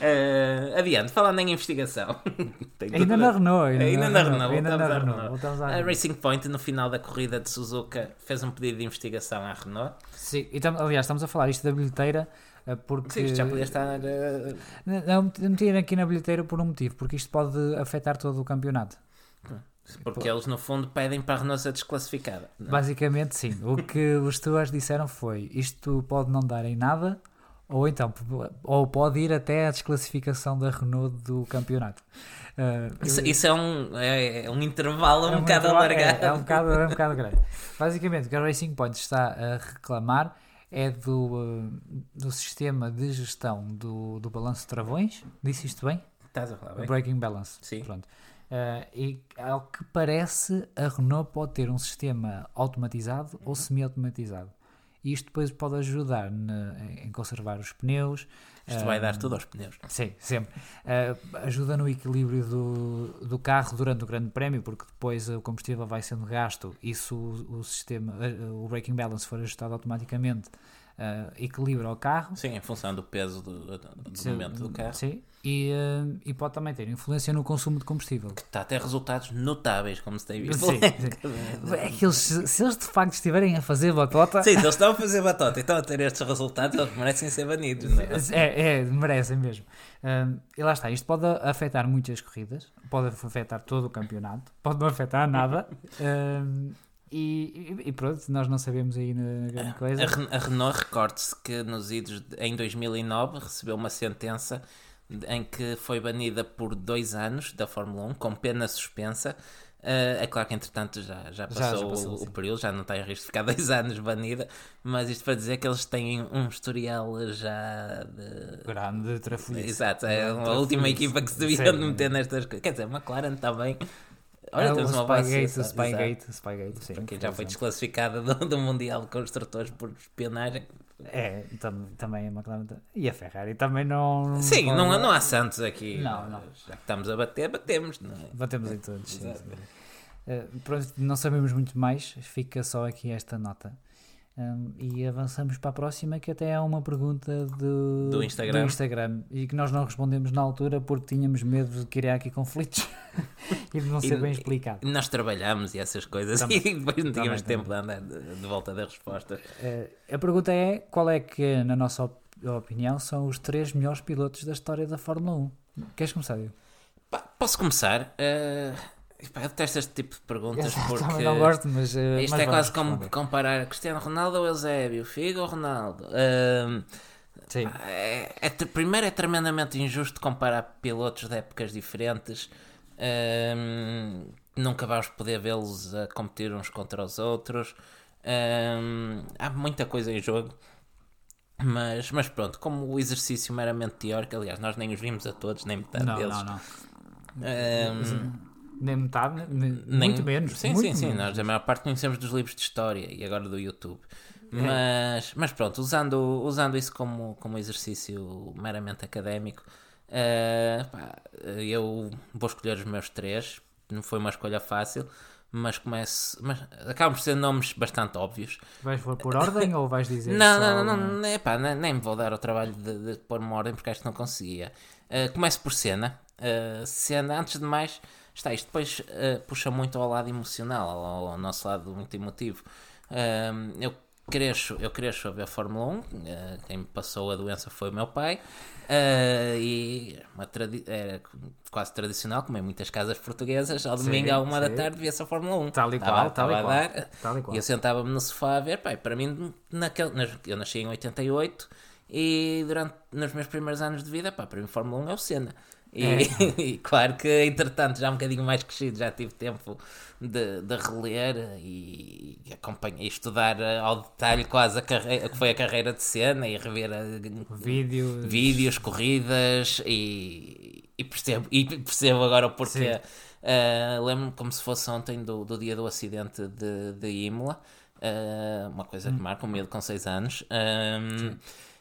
Eh, adiante, falando em investigação. Ainda na Renault. Ainda na Renault, Ainda na voltamos à Renault. Renault. voltamos à A Renault. Racing Point, no final da corrida de Suzuka, fez um pedido de investigação à Renault. Sim, e tam- aliás, estamos a falar isto da bilheteira porque. Sim, isto já podia estar. eh, Não, meti- meti aqui na bilheteira por um motivo, porque isto pode afetar todo o campeonato. porque eles, no fundo, pedem para a Renault ser desclassificada. não é? Basicamente, sim. O que os stewards disseram foi: isto pode não dar em nada, ou então, ou pode ir até à desclassificação da Renault do campeonato. Eh, Isso, isso é, um, é, é um intervalo um É bocado muito- alargado. É, é um bocado, é um bocado grande. Basicamente, o que a Racing Point está a reclamar é do, eh, do sistema de gestão do, do balanço de travões. Disse isto bem? Estás a falar bem? Braking Balance. Sim. Pronto. Eh, e ao que parece, a Renault pode ter um sistema automatizado ou semi-automatizado. E isto depois pode ajudar na- em conservar os pneus. Isto vai dar tudo aos pneus. Sim, sempre. Eh, ajuda no equilíbrio do, do carro durante o Grande Prémio, porque depois o combustível vai sendo gasto e se o, o sistema, eh, o braking balance for ajustado automaticamente, eh, equilibra o carro. Sim, em função do peso do, do Sim, momento do carro. Sim, e, eh, e pode também ter influência no consumo de combustível. Está até resultados notáveis, como se tem visto. Sim, sim. É que eles, se eles de facto estiverem a fazer batota, Sim, se eles estão a fazer batota e estão a ter estes resultados, eles merecem ser banidos, não é? É, é, merecem mesmo. Um, e lá está, isto pode afetar muitas corridas, pode afetar todo o campeonato, pode não afetar nada. Um, e, e- pronto, nós não sabemos aí na grande coisa. A, a Renault, recorde-se que nos idos em 2009 recebeu uma sentença em que foi banida por dois anos da Fórmula 1, com pena suspensa. Eh, é claro que entretanto já, já Já- passou, já passou, o, o período, já não está em risco de ficar dois anos banida, mas isto para dizer que eles têm um historial já de. Grande trafolhice. Exato, é Grande a última equipa que se devia meter nestas coisas. Quer dizer, a McLaren também. Olha, É, temos uma boa Spygate. Spygate, Spygate, sim. Para quem já foi desclassificada do, do Mundial de Construtores por espionagem. É, tam, também a McLaren. E a Ferrari também não. Sim, não, não há santos aqui. Não, não. Já que estamos a bater, batemos. Não é? Batemos em todos. sim, sim. Eh, pronto, não sabemos muito mais, fica só aqui esta nota. Um, e avançamos para a próxima, que até é uma pergunta do, Do Instagram. Instagram, e que nós não respondemos na altura porque tínhamos medo de criar aqui conflitos e de não ser E- bem explicado. Nós trabalhamos e essas coisas Também. e depois não tínhamos Também, tempo de andar de, volta das respostas. Eh, a pergunta é: qual é que, na nossa op- opinião, são os três melhores pilotos da história da Fórmula 1? Queres começar? Diogo? Pá, posso começar? Eh, Pá, eu detesto este tipo de perguntas Eu porque não gosto, mas. eh, isto mas é quase como responder. comparar Cristiano Ronaldo ou Eusébio, Figo ou Ronaldo. Ahm, Sim. é, é primeiro é tremendamente injusto comparar pilotos de épocas diferentes. Nunca vamos poder vê-los a competir uns contra os outros. Há muita coisa em jogo. Mas, mas pronto, como o exercício meramente teórico, aliás, nós nem os vimos a todos, nem metade Não, deles. não, não. Nem metade, nem- nem- muito menos. Sim, muito sim, sim. menos. Nós a maior parte conhecemos dos livros de história e agora do YouTube. É. Mas, mas pronto, usando, usando isso como, como exercício meramente académico, eh, pá, eu vou escolher os meus três. Não foi uma escolha fácil, mas começo. Mas acabam por ser nomes bastante óbvios. Vais pôr por ordem ou vais dizer Não, só... não, não, não, é pá, nem, nem me vou dar o trabalho de, de pôr uma ordem porque acho que não conseguia. Uh, começo por cena. Uh, cena, antes de mais, está, isto depois uh, puxa muito ao lado emocional, ao, ao nosso lado muito emotivo. Um, eu cresço, eu cresço a ver a Fórmula 1, uh, quem me passou a doença foi o meu pai, uh, e uma era quase tradicional, como em muitas casas portuguesas, ao domingo Sim, à uma da sim. tarde via-se a Fórmula 1. Tal e Estava- qual, tal e estava qual. dar, Tal e qual. e eu sentava-me no sofá a ver, pai, para mim, naquele, eu nasci em 88 e durante nos meus primeiros anos de vida, pá, para mim Fórmula 1 é o Senna. E, É. e claro que entretanto, já um bocadinho mais crescido, já tive tempo de, de reler e, acompanhar, e estudar eh, ao detalhe quase a carreira, que foi a carreira de Senna e rever a, Vídeo. vídeos, corridas e, e percebo, e percebo agora o porquê. Uh, Lembro-me como se fosse ontem do, do dia do acidente de, de Imola, uh, uma coisa que marca um miúdo com 6 anos. Um,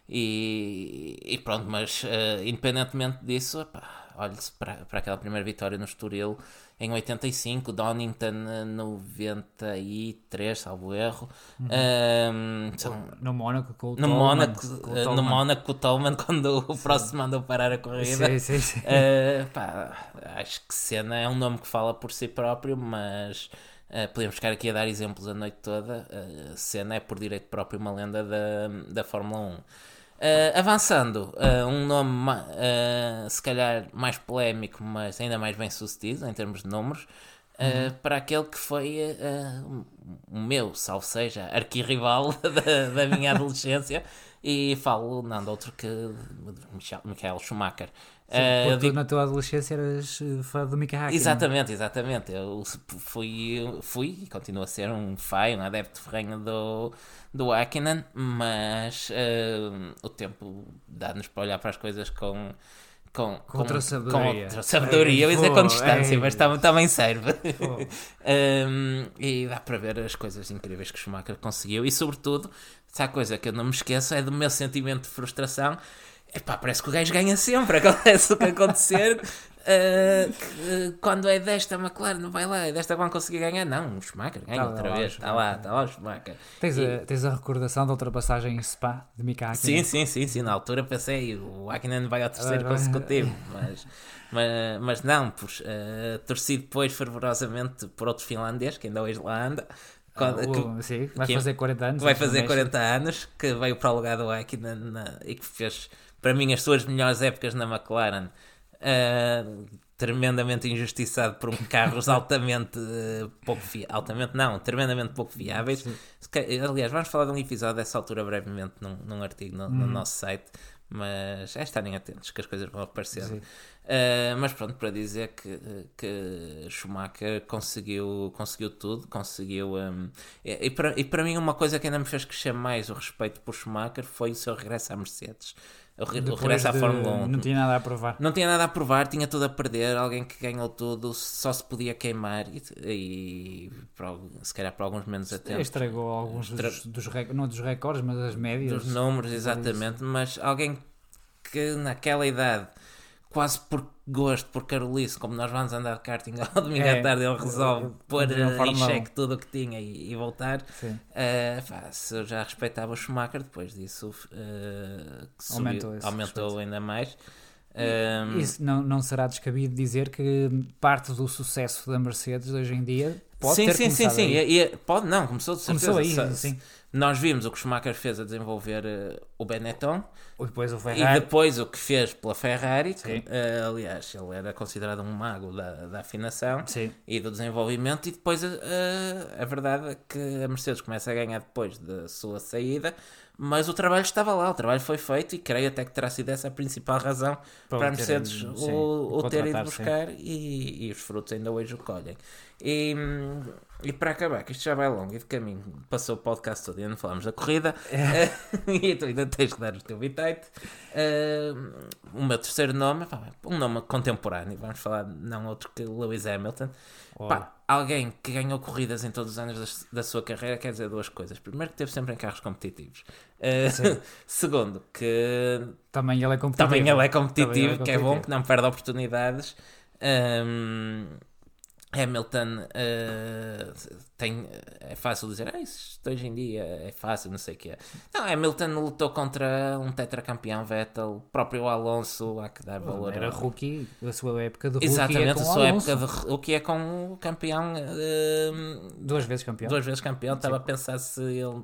e, e pronto, mas uh, independentemente disso, olhe-se para, para aquela primeira vitória no Estoril em 85, Donington eh, 93, salvo erro. Um, são, No Mónaco com o no Tolman, Mónaco, com o eh, no. Mónaco com o Tolman quando o próximo mandou parar a corrida. Sim, sim, sim. Eh, pá, acho que Senna é um nome que fala por si próprio, mas eh, podemos ficar aqui a dar exemplos a noite toda. Uh, Senna é por direito próprio uma lenda da, da Fórmula 1. Eh, avançando, eh, um nome eh, se calhar mais polémico, mas ainda mais bem sucedido em termos de números, eh, para aquele que foi o meu, salvo seja, arquirrival da, da minha adolescência, e falo não de outro que Michael Schumacher. Porque tu digo- na tua adolescência eras eh, fã do Mika Hakkinen. Exatamente, exatamente. Eu fui, fui e continuo a ser um fã, um adepto ferrenho do, do Hakkinen, mas eh, o tempo dá-nos para olhar para as coisas com. Com, Com outra sabedoria. com outra sabedoria, eu ia dizer com distância, ei. mas também, também serve. Um, e dá para ver as coisas incríveis que Schumacher conseguiu e sobretudo, se há coisa que eu não me esqueço é do meu sentimento de frustração Epá, parece que o gajo ganha sempre, acontece o que acontecer uh, que, quando é desta McLaren não vai lá, é desta que vão conseguir ganhar não, o Schumacher ganha Tá outra lá vez, está lá, está lá o Schumacher Tens, E- a, tens a recordação da ultrapassagem em Spa de Mika Hakkinen? Sim, sim, sim, sim. Na altura pensei, o Hakkinen vai ao terceiro vai. consecutivo, mas, mas, mas não, pois, eh, torci depois fervorosamente por outro finlandês que ainda hoje lá anda. quando- Ah, que- o- sim, vai que- fazer 40 anos. vai fazer México. 40 anos, que veio para o lugar do Hakkinen e que fez, para mim, as suas melhores épocas na McLaren. eh, tremendamente injustiçado por um carros altamente eh, pouco altamente não, tremendamente pouco ca- Aliás, vamos falar de um episódio dessa altura brevemente num, num artigo no, Uhum. no nosso site, mas é estarem atentos que as coisas vão aparecendo. Sim. Uh, mas pronto, para dizer que, que Schumacher conseguiu, conseguiu tudo, conseguiu. um, e, e para, e para mim, uma coisa que ainda me fez crescer mais o respeito por Schumacher foi o seu regresso à Mercedes. O, re- o regresso à Fórmula 1. Não tinha nada a provar. Não tinha nada a provar, tinha tudo a perder. Alguém que ganhou tudo só se podia queimar e, e para se calhar para alguns menos atentos. Estragou alguns Estra- dos, dos não dos recordes, mas das médias. Dos números, exatamente, mas alguém que naquela idade, quase por gosto, por carolice, como nós vamos andar de karting ao domingo É, à tarde, ele resolve eu- pôr eu- em um. xeque tudo o que tinha e, e voltar. Sim. Eh, pá, se eu já respeitava o Schumacher, depois disso que subiu- Aumentou aumentou ainda mais. Ehm, Isso não, não será descabido dizer que parte do sucesso da Mercedes hoje em dia pode sim, ter sim, sim, começado sim. E- e- pode, não, começou de certeza. Começou aí, sim. Nós vimos o que Schumacher fez a desenvolver eh, o Benetton Ou depois o e Ferrari. depois o que fez pela Ferrari. que, eh, aliás, ele era considerado um mago da, da afinação Sim. e do desenvolvimento. E depois eh, a verdade é que a Mercedes começa a ganhar depois da sua saída. Mas o trabalho estava lá, o trabalho foi feito e creio até que terá sido essa a principal razão Para para, a Mercedes o, o ter ido buscar e, e os frutos ainda hoje o colhem. E, hum, e para acabar, que isto já vai longo e de caminho, passou o podcast todo e ainda não falámos da corrida, e tu ainda tens que dar o teu bitite. Uh, o meu terceiro nome, pá, um nome contemporâneo, vamos falar não outro que Lewis Hamilton. Pá, alguém que ganhou corridas em todos os anos da, da sua carreira quer dizer duas coisas. Primeiro, que teve sempre em carros competitivos. Uh, segundo, que Também ele é competitivo. também ele é competitivo, ele é que é bom, competitivo. que não perde oportunidades. Um, Hamilton uh, tem, é fácil dizer, ah, isto hoje em dia é fácil, não sei o que é. Não, Hamilton lutou contra um tetracampeão Vettel, o próprio Alonso, há que dar valor. Era rookie, a sua época de rookie é Exatamente, com a sua Alonso. época de, que é com o campeão, um, Duas vezes campeão. duas vezes campeão. Estava a pensar se ele, ele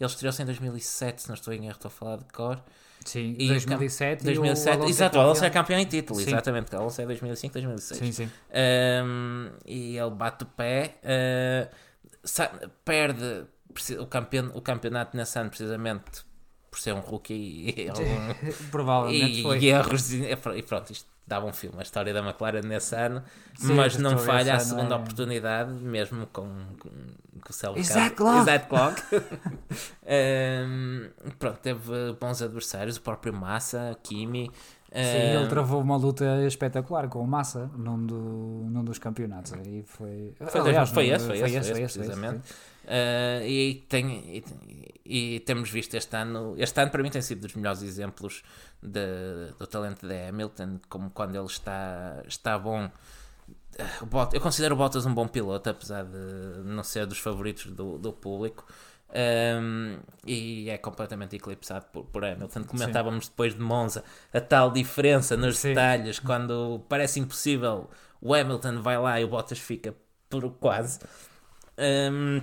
estreou-se em 2007, se não estou em erro, estou a falar de cor. Sim, E 2007. e o 2007, Alonso é exato, o Alonso é campeão. em título, Sim. exatamente. O Alonso é 2005, 2006. Sim, sim. Um, e ele bate o pé, uh, perde o, campeon, o campeonato nesse ano precisamente por ser um rookie e, Provavelmente e- foi. e erros. E pronto, isto dava um filme, a história da McLaren nesse ano, Sim, mas não falha a segunda é- oportunidade, mesmo com, com, com o céu Isaac Clock. Isaac Clock. Um, pronto, teve bons adversários, o próprio Massa, Kimi. Sim, um, ele travou uma luta espetacular com o Massa num, do, num dos campeonatos. Aí foi. Foi, Aliás, foi, não- esse, foi, esse, foi esse, foi esse, precisamente. sim. Uh, e, tem, e, e temos visto este ano, este ano para mim tem sido dos melhores exemplos de- do talento de Hamilton, como quando ele está, está bom. Bott- Eu considero o Bottas um bom piloto, apesar de não ser dos favoritos do, do público. Um, e é completamente eclipsado por, por Hamilton. Comentávamos depois de Monza a tal diferença nos Sim. detalhes, quando parece impossível, o Hamilton vai lá e o Bottas fica por quase. Um,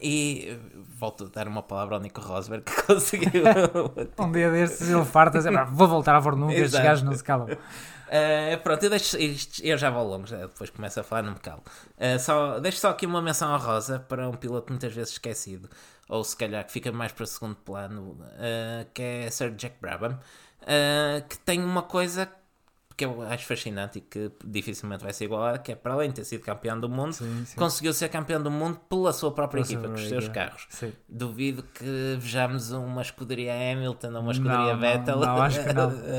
e eh, volto a dar uma palavra ao Nico Rosberg que conseguiu. Um dia destes ele farta dizer, "Ah, vou voltar à 1, que estes gajos não se calam. Uh, pronto, eu, deixo, eu já vou longo, já depois começo a falar, não me calo. Uh, só, deixo só aqui uma menção honrosa para um piloto muitas vezes esquecido, ou se calhar que fica mais para segundo plano, uh, que é Sir Jack Brabham, que tem uma coisa que eu acho fascinante e que dificilmente vai ser igualada, que é para além de ter sido campeão do mundo, Sim, sim. conseguiu ser campeão do mundo pela sua própria equipa, com os seus carros. Sim. Duvido que vejamos uma escuderia Hamilton ou uma escuderia não, Vettel não, não. a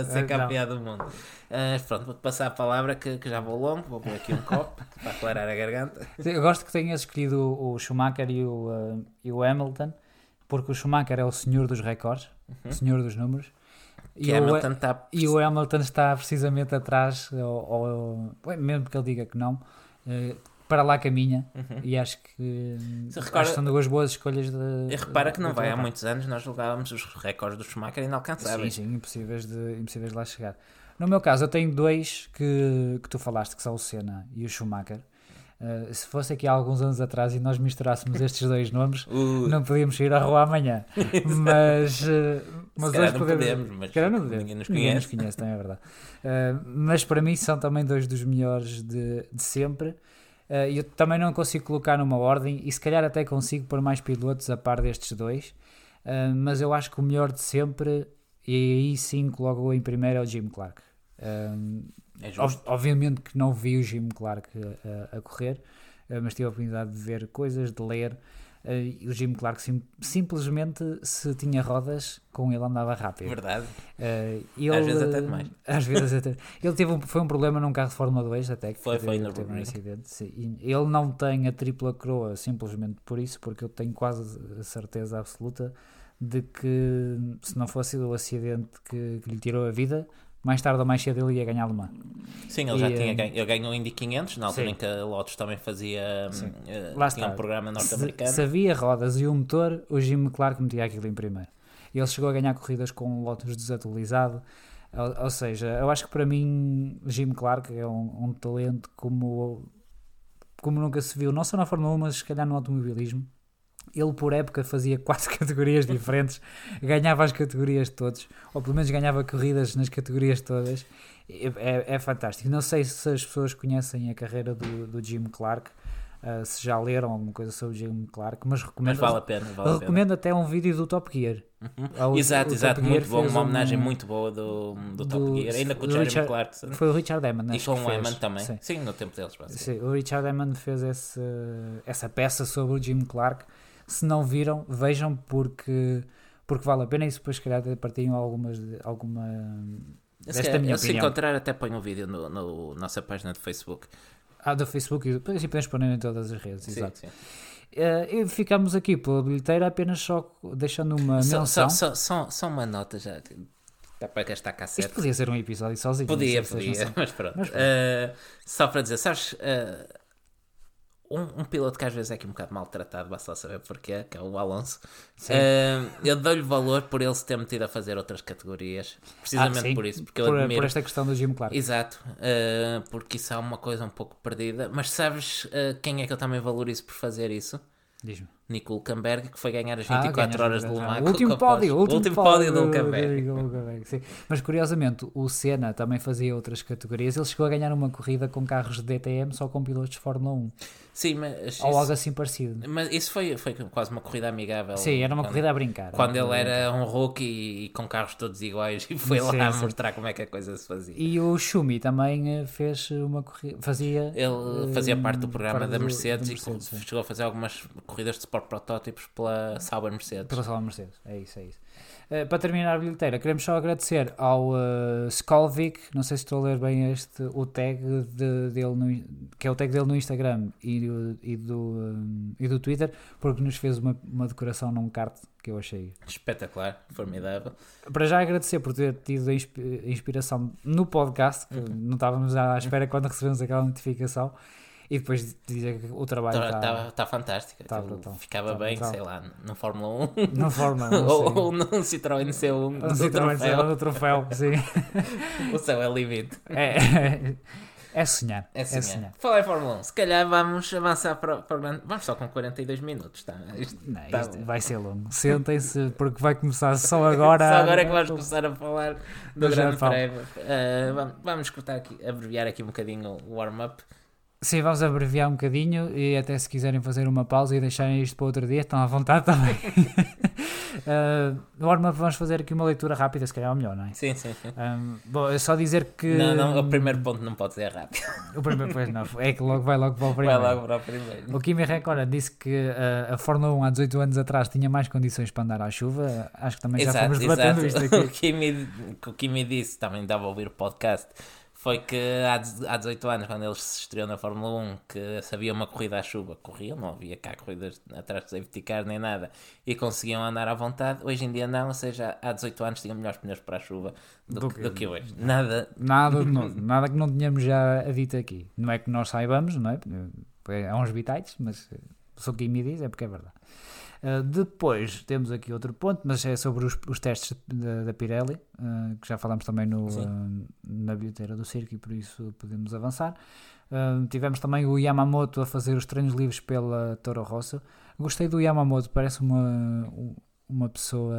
ser Eh, campeã do mundo. Ah, pronto, vou-te passar a palavra que, que já vou longo, vou pôr aqui um copo para aclarar a garganta. Eu gosto que tenhas escolhido o Schumacher e o, uh, e o Hamilton, porque o Schumacher é o senhor dos recordes, o senhor dos números. Uhum. Que o, Hamilton está. e o Hamilton está precisamente atrás, ou, ou- mesmo que ele diga que não, eh, para lá caminha. E acho que, Uhum. Se acho que são duas boas escolhas de. E repara que não vai, há muitos anos nós julgávamos os recordes do Schumacher Sim, inalcançáveis. sim, impossíveis de, impossíveis de lá chegar. No meu caso, eu tenho dois que, que tu falaste, que são o Senna e o Schumacher. Uh, se fosse aqui há alguns anos atrás e nós misturássemos estes dois nomes, Uh, não podíamos ir à rua amanhã. mas uh, mas hoje não podemos. podemos, mas não podemos. ninguém nos Ninguém nos conhece. conhece, também é verdade. Uh, mas para mim são também dois dos melhores de, de sempre. Uh, eu também não consigo colocar numa ordem e se calhar até consigo pôr mais pilotos a par destes dois. Mas eu acho que o melhor de sempre, e aí sim coloco em primeiro, é o Jim Clark. Um, É justo. ob- obviamente que não vi o Jim Clark a, a correr, uh, mas tive a oportunidade de ver coisas, de ler. uh, o Jim Clark sim- simplesmente, se tinha rodas, com ele andava rápido. Verdade. Uh, ele, Às vezes até demais. Às vezes até. Ele teve um, foi um problema num carro de Fórmula 2 até que Foi, teve, foi teve um Nürburgring. acidente. sim. Ele não tem a tripla coroa simplesmente por isso, porque eu tenho quase a certeza absoluta de que se não fosse o acidente que, que lhe tirou a vida, mais tarde ou mais cedo ele ia ganhar Le Mans. Sim, ele já E, tinha eh, ganho. Ele ganhou o Indy 500, na altura sim. em que a Lotus também fazia. Eh, Lá tinha está. um programa Se, norte-americano. se havia rodas e um motor, o Jim Clark metia aquilo em primeiro. Ele chegou a ganhar corridas com um Lotus desatualizado. Ou, ou seja, eu acho que para mim Jim Clark é um, um talento como como nunca se viu, não só na Fórmula 1, mas se calhar no automobilismo. Ele, por época, fazia quatro categorias diferentes, ganhava as categorias todas, ou pelo menos ganhava corridas nas categorias todas. É, é fantástico. Não sei se as pessoas conhecem a carreira do, do Jim Clark, uh, se já leram alguma coisa sobre o Jim Clark, mas recomendo. Mas vale a pena. Vale a recomendo até um vídeo do Top Gear. Uhum. exato, exato, muito bom. Uma homenagem um, muito boa do, do, do Top Gear, ainda com o Jeremy Clarkson. Foi o Richard Emmond. E com o Emmond também. Sim. Sim. no tempo deles. Sim, o Richard Emmond fez esse, essa peça sobre o Jim Clark. Se não viram, vejam porque, porque vale a pena e depois, se calhar, partilham algumas, alguma esta se, minha se encontrar, até põe um vídeo no, no nossa página do Facebook. Ah, do Facebook e depois podemos pôr em todas as redes, sim, exato. Sim. Uh, ficamos aqui pela bilheteira apenas só deixando uma menção. Só, só, só, só uma nota já. Dá para gastar cassete. Isto podia ser um episódio sozinho. Podia, podia, mas pronto. Mas pronto. Uh, só para dizer, sabes, uh, um, um, piloto que às vezes é aqui um bocado maltratado, basta saber porquê, que é o Alonso. Uh, eu dou-lhe valor por ele se ter metido a fazer outras categorias, precisamente ah, por isso. Porque por, admiro... por, esta questão do Jim Clark. Exato, uh, porque isso é uma coisa um pouco perdida. Mas sabes uh, quem é que eu também valorizo por fazer isso? Diz-me. Nico Hulkenberg, que foi ganhar as 24 ah, horas de Le Mans. O último pódio, o último, pódio do Hulkenberg. Mas curiosamente, o Senna também fazia outras categorias. Ele chegou a ganhar uma corrida com carros de DTM só com pilotos de Fórmula 1. Sim, mas. Ou algo assim parecido. Mas isso foi, foi quase uma corrida amigável. Sim, era uma quando, corrida a brincar. Quando ele era um rookie e, e, com carros todos iguais e foi sim, lá sim. mostrar como é que a coisa se fazia. E o Schumi também eh, fez uma corrida. Fazia. Ele fazia parte do programa da Mercedes, Mercedes, e chegou a fazer algumas corridas de sport protótipos pela Sauber Mercedes. Pela Sauber Mercedes, é isso, é isso. Uh, para terminar a bilheteira, queremos só agradecer ao uh, Skolvik, não sei se estou a ler bem este, o tag de, dele no, que é o tag dele no Instagram e, e, do, um, e do Twitter, porque nos fez uma, uma decoração num kart que eu achei espetacular, formidável. Para já agradecer por ter tido a inspiração no podcast, que uhum. não estávamos à espera quando recebemos aquela notificação e depois dizer que o trabalho está tá, tá fantástico. Tá ficava tá bem, brutal. sei lá, no Fórmula 1. No Fórmula 1. ou, ou num Citroën C1. Um Citroën C1 do troféu, sim. o céu é limite. É. É sonhar. É sonhar. É sonhar. Falar em Fórmula 1, se calhar vamos avançar para, para. Vamos só com 42 minutos, tá? Isto, Não, tá isto vai ser longo. Sentem-se, porque vai começar só agora. só agora é que vamos começar a falar do, do Grande Prémio. Uh, vamos, vamos cortar aqui, abreviar aqui um bocadinho o warm-up. Sim, vamos abreviar um bocadinho e até se quiserem fazer uma pausa e deixarem isto para outro dia, estão à vontade também. uh, norma, vamos fazer aqui uma leitura rápida, se calhar é o melhor, não é? Sim, sim. sim. Um, bom, é só dizer que. Não, não, o primeiro ponto não pode ser rápido. o primeiro, pois não, é que logo vai logo para o primeiro. Vai logo para o primeiro. O Kimi Räikkönen disse que uh, a Fórmula 1 há 18 anos atrás tinha mais condições para andar à chuva. Acho que também exato, já fomos debatendo exato. isto aqui. O Kimi, o Kimi disse, também dava a ouvir o podcast foi que há, há 18 anos, quando eles se estreou na Fórmula 1, que sabia uma corrida à chuva, corriam, não havia cá corridas atrás de safety car nem nada, e conseguiam andar à vontade. Hoje em dia não, ou seja, há 18 anos tinham melhores pneus para a chuva do, do, que, do que, hoje. Nada. Nada novo, nada que não tenhamos já dito aqui. Não é que nós saibamos, não é? Há uns bitites, mas só quem me diz é porque é verdade. Uh, depois temos aqui outro ponto, mas é sobre os, os testes da, da Pirelli, uh, que já falamos também no, uh, na bilheteira do circo e por isso podemos avançar. tivemos também o Yamamoto a fazer os treinos livres pela Toro Rosso. Gostei do Yamamoto, parece uma, uma pessoa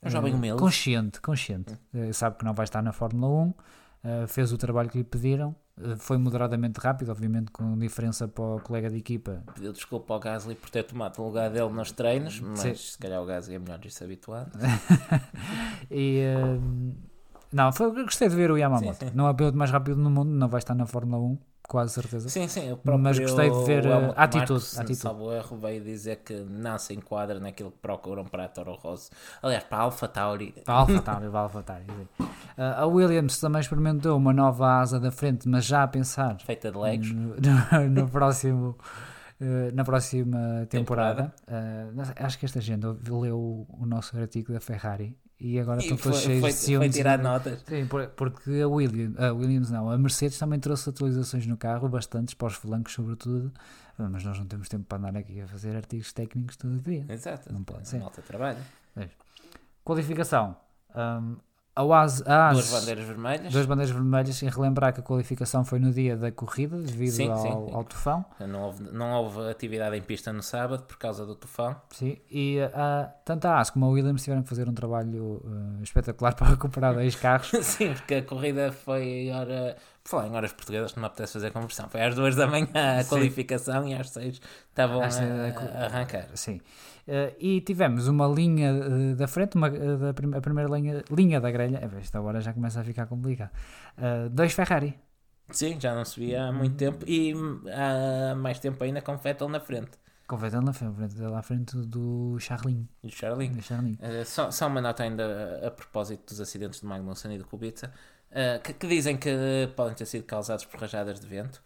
um jovem humilde. consciente, consciente. sabe que não vai estar na Fórmula 1, fez o trabalho que lhe pediram eh, foi moderadamente rápido, obviamente com diferença para o colega de equipa. Pediu desculpa ao Gasly por ter tomado o lugar dele nos treinos, mas Sim. se calhar o Gasly é melhor de se habituar. e, uh, não, foi, gostei de ver o Yamamoto. Sim. Não é o piloto mais rápido no mundo, não vai estar na Fórmula 1 quase certeza. Sim, sim, mas gostei de ver a atitude. Marcos, atitude. Salvo erro, veio dizer que não se enquadra naquilo que procuram para a Toro Rosso. Aliás, para a Alpha Tauri. Para a Alpha Tauri, para a Alpha Tauri. Uh, a Williams também experimentou uma nova asa da frente, mas já a pensar. Feita de legos. No, no, no próximo. Uh, na próxima temporada, temporada. Uh, acho que esta gente leu o nosso artigo da Ferrari e agora estão todos cheios foi, de ciúmes. Foi tirar notas. Sim, porque a Williams, a Williams não, a Mercedes também trouxe atualizações no carro, bastantes para os flancos sobretudo, mas nós não temos tempo para andar aqui a fazer artigos técnicos todo dia. Exato. Não pode ser. Malta trabalho. Qualificação. Um, A Oase, a Duas ASE, bandeiras vermelhas. duas bandeiras vermelhas, e relembrar que a qualificação foi no dia da corrida, devido Sim, ao, sim. ao tufão. Não houve, não houve atividade em pista no sábado por causa do tufão. Sim, e a, tanto a AS como a Williams tiveram que fazer um trabalho eh, espetacular para recuperar dois carros. Sim, porque a corrida foi hora. Por falar em horas portuguesas, não me apetece fazer conversão. Foi às duas da manhã a Sim. qualificação e às seis estavam a, da- a arrancar. Sim. Eh, e tivemos uma linha eh, da frente, uma, eh, da prim- a primeira linha, linha da grelha. É, esta hora já começa a ficar complicado. Dois Ferrari. Sim, já não se via há muito tempo e hum, há mais tempo ainda com Vettel na frente. Com Vettel na frente, Vettel à frente do Charlinho. E o Charlie. Do Charlinho. Uh, só, só uma nota ainda a, a propósito dos acidentes de Magnussen e do Kubica, uh, que, que dizem que podem ter sido causados por rajadas de vento.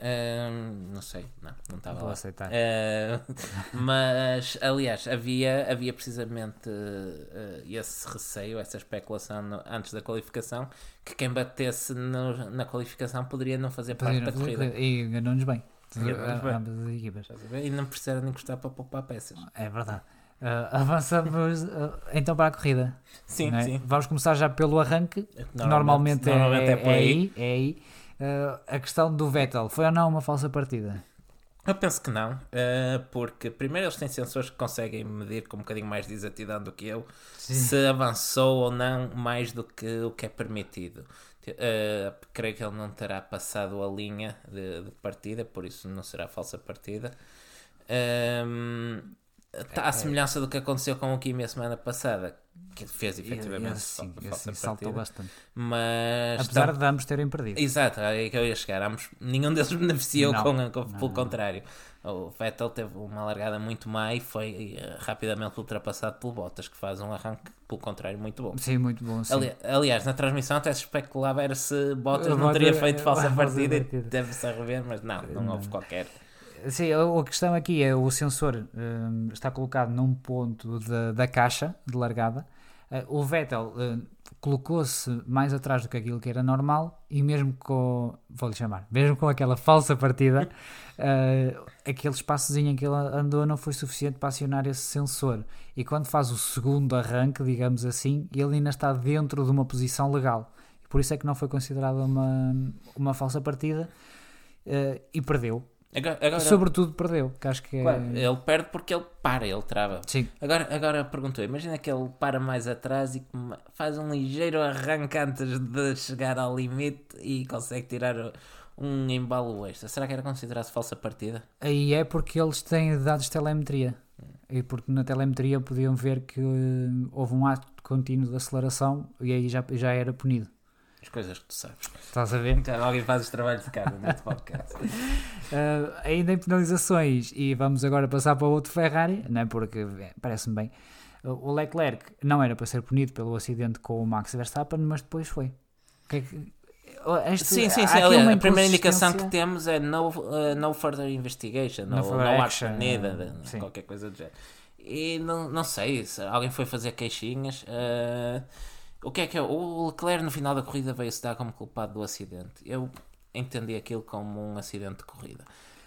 Uh, não sei, não, não estava Vou lá. aceitar. Uh, mas, aliás, havia, havia precisamente uh, esse receio, essa especulação no- antes da qualificação, que quem batesse no- na qualificação poderia não fazer parte Poderia da corrida. E enganou-nos bem. Ambas as equipas. E não precisaram encostar para poupar peças. É verdade. Eh, avançamos eh, então para a corrida. Sim, não é? sim. Vamos começar já pelo arranque, que normalmente, é, normalmente é, por aí. é aí. Eh, a questão do Vettel foi ou não uma falsa partida? Eu penso que não, eh, porque primeiro eles têm sensores que conseguem medir com um bocadinho mais de exatidão do que eu se avançou ou não mais do que o que é permitido. Eh, creio que ele não terá passado a linha de, de partida, por isso não será falsa partida. Ehm, Está à semelhança do que aconteceu com o Kimi a semana passada, que fez efetivamente Esse, sim, esse falsa saltou bastante. Mas Apesar de ambos terem perdido. Exato, é que eu ia chegar. Ambos, nenhum deles beneficiou Não, com, com- não, pelo não. contrário. O Vettel teve uma largada muito má e foi eh, rapidamente ultrapassado pelo Bottas, que faz um arranque, pelo contrário, muito bom. Sim, muito bom. Sim. Ali- aliás, na transmissão até se especulava era se Bottas não teria feito falsa partida e partida. deve-se rever, mas não, não houve qualquer. Sim, a, questão aqui é o sensor hum, está colocado num ponto da, da caixa de largada. Eh, o Vettel hum, colocou-se mais atrás do que aquilo que era normal e mesmo com, vou-lhe chamar, mesmo com aquela falsa partida, eh, aquele espaçozinho em que ele andou não foi suficiente para acionar esse sensor. E quando faz o segundo arranque, digamos assim, ele ainda está dentro de uma posição legal. Por isso é que não foi considerada uma, uma falsa partida eh, e perdeu. Agora, agora- Sobretudo perdeu, que acho que é. claro, ele perde porque ele para, ele trava. Sim, Agora, agora perguntou, imagina que ele para mais atrás e faz um ligeiro arranque antes de chegar ao limite e consegue tirar um embalo extra. Será que era considerado falsa partida? aí é porque eles têm dados de telemetria. E porque na telemetria podiam ver que eh, houve um ato contínuo de aceleração e aí já, já era punido. As coisas que tu sabes. Estás a ver? Alguém faz os trabalhos de casa neste podcast. Eh, ainda em penalizações, e vamos agora passar para outro Ferrari, não é? porque é, parece-me bem. O Leclerc não era para ser punido pelo acidente com o Max Verstappen, mas depois foi. O que é que- este- sim, sim, sim. Aliás, a primeira indicação que temos é no, uh, no further investigation, No no, further no action, action needed, sim. qualquer coisa do género. E não, não sei se alguém foi fazer queixinhas. uh, o que é que é? O Leclerc no final da corrida veio-se dar como culpado do acidente. Eu entendi aquilo como um acidente de corrida.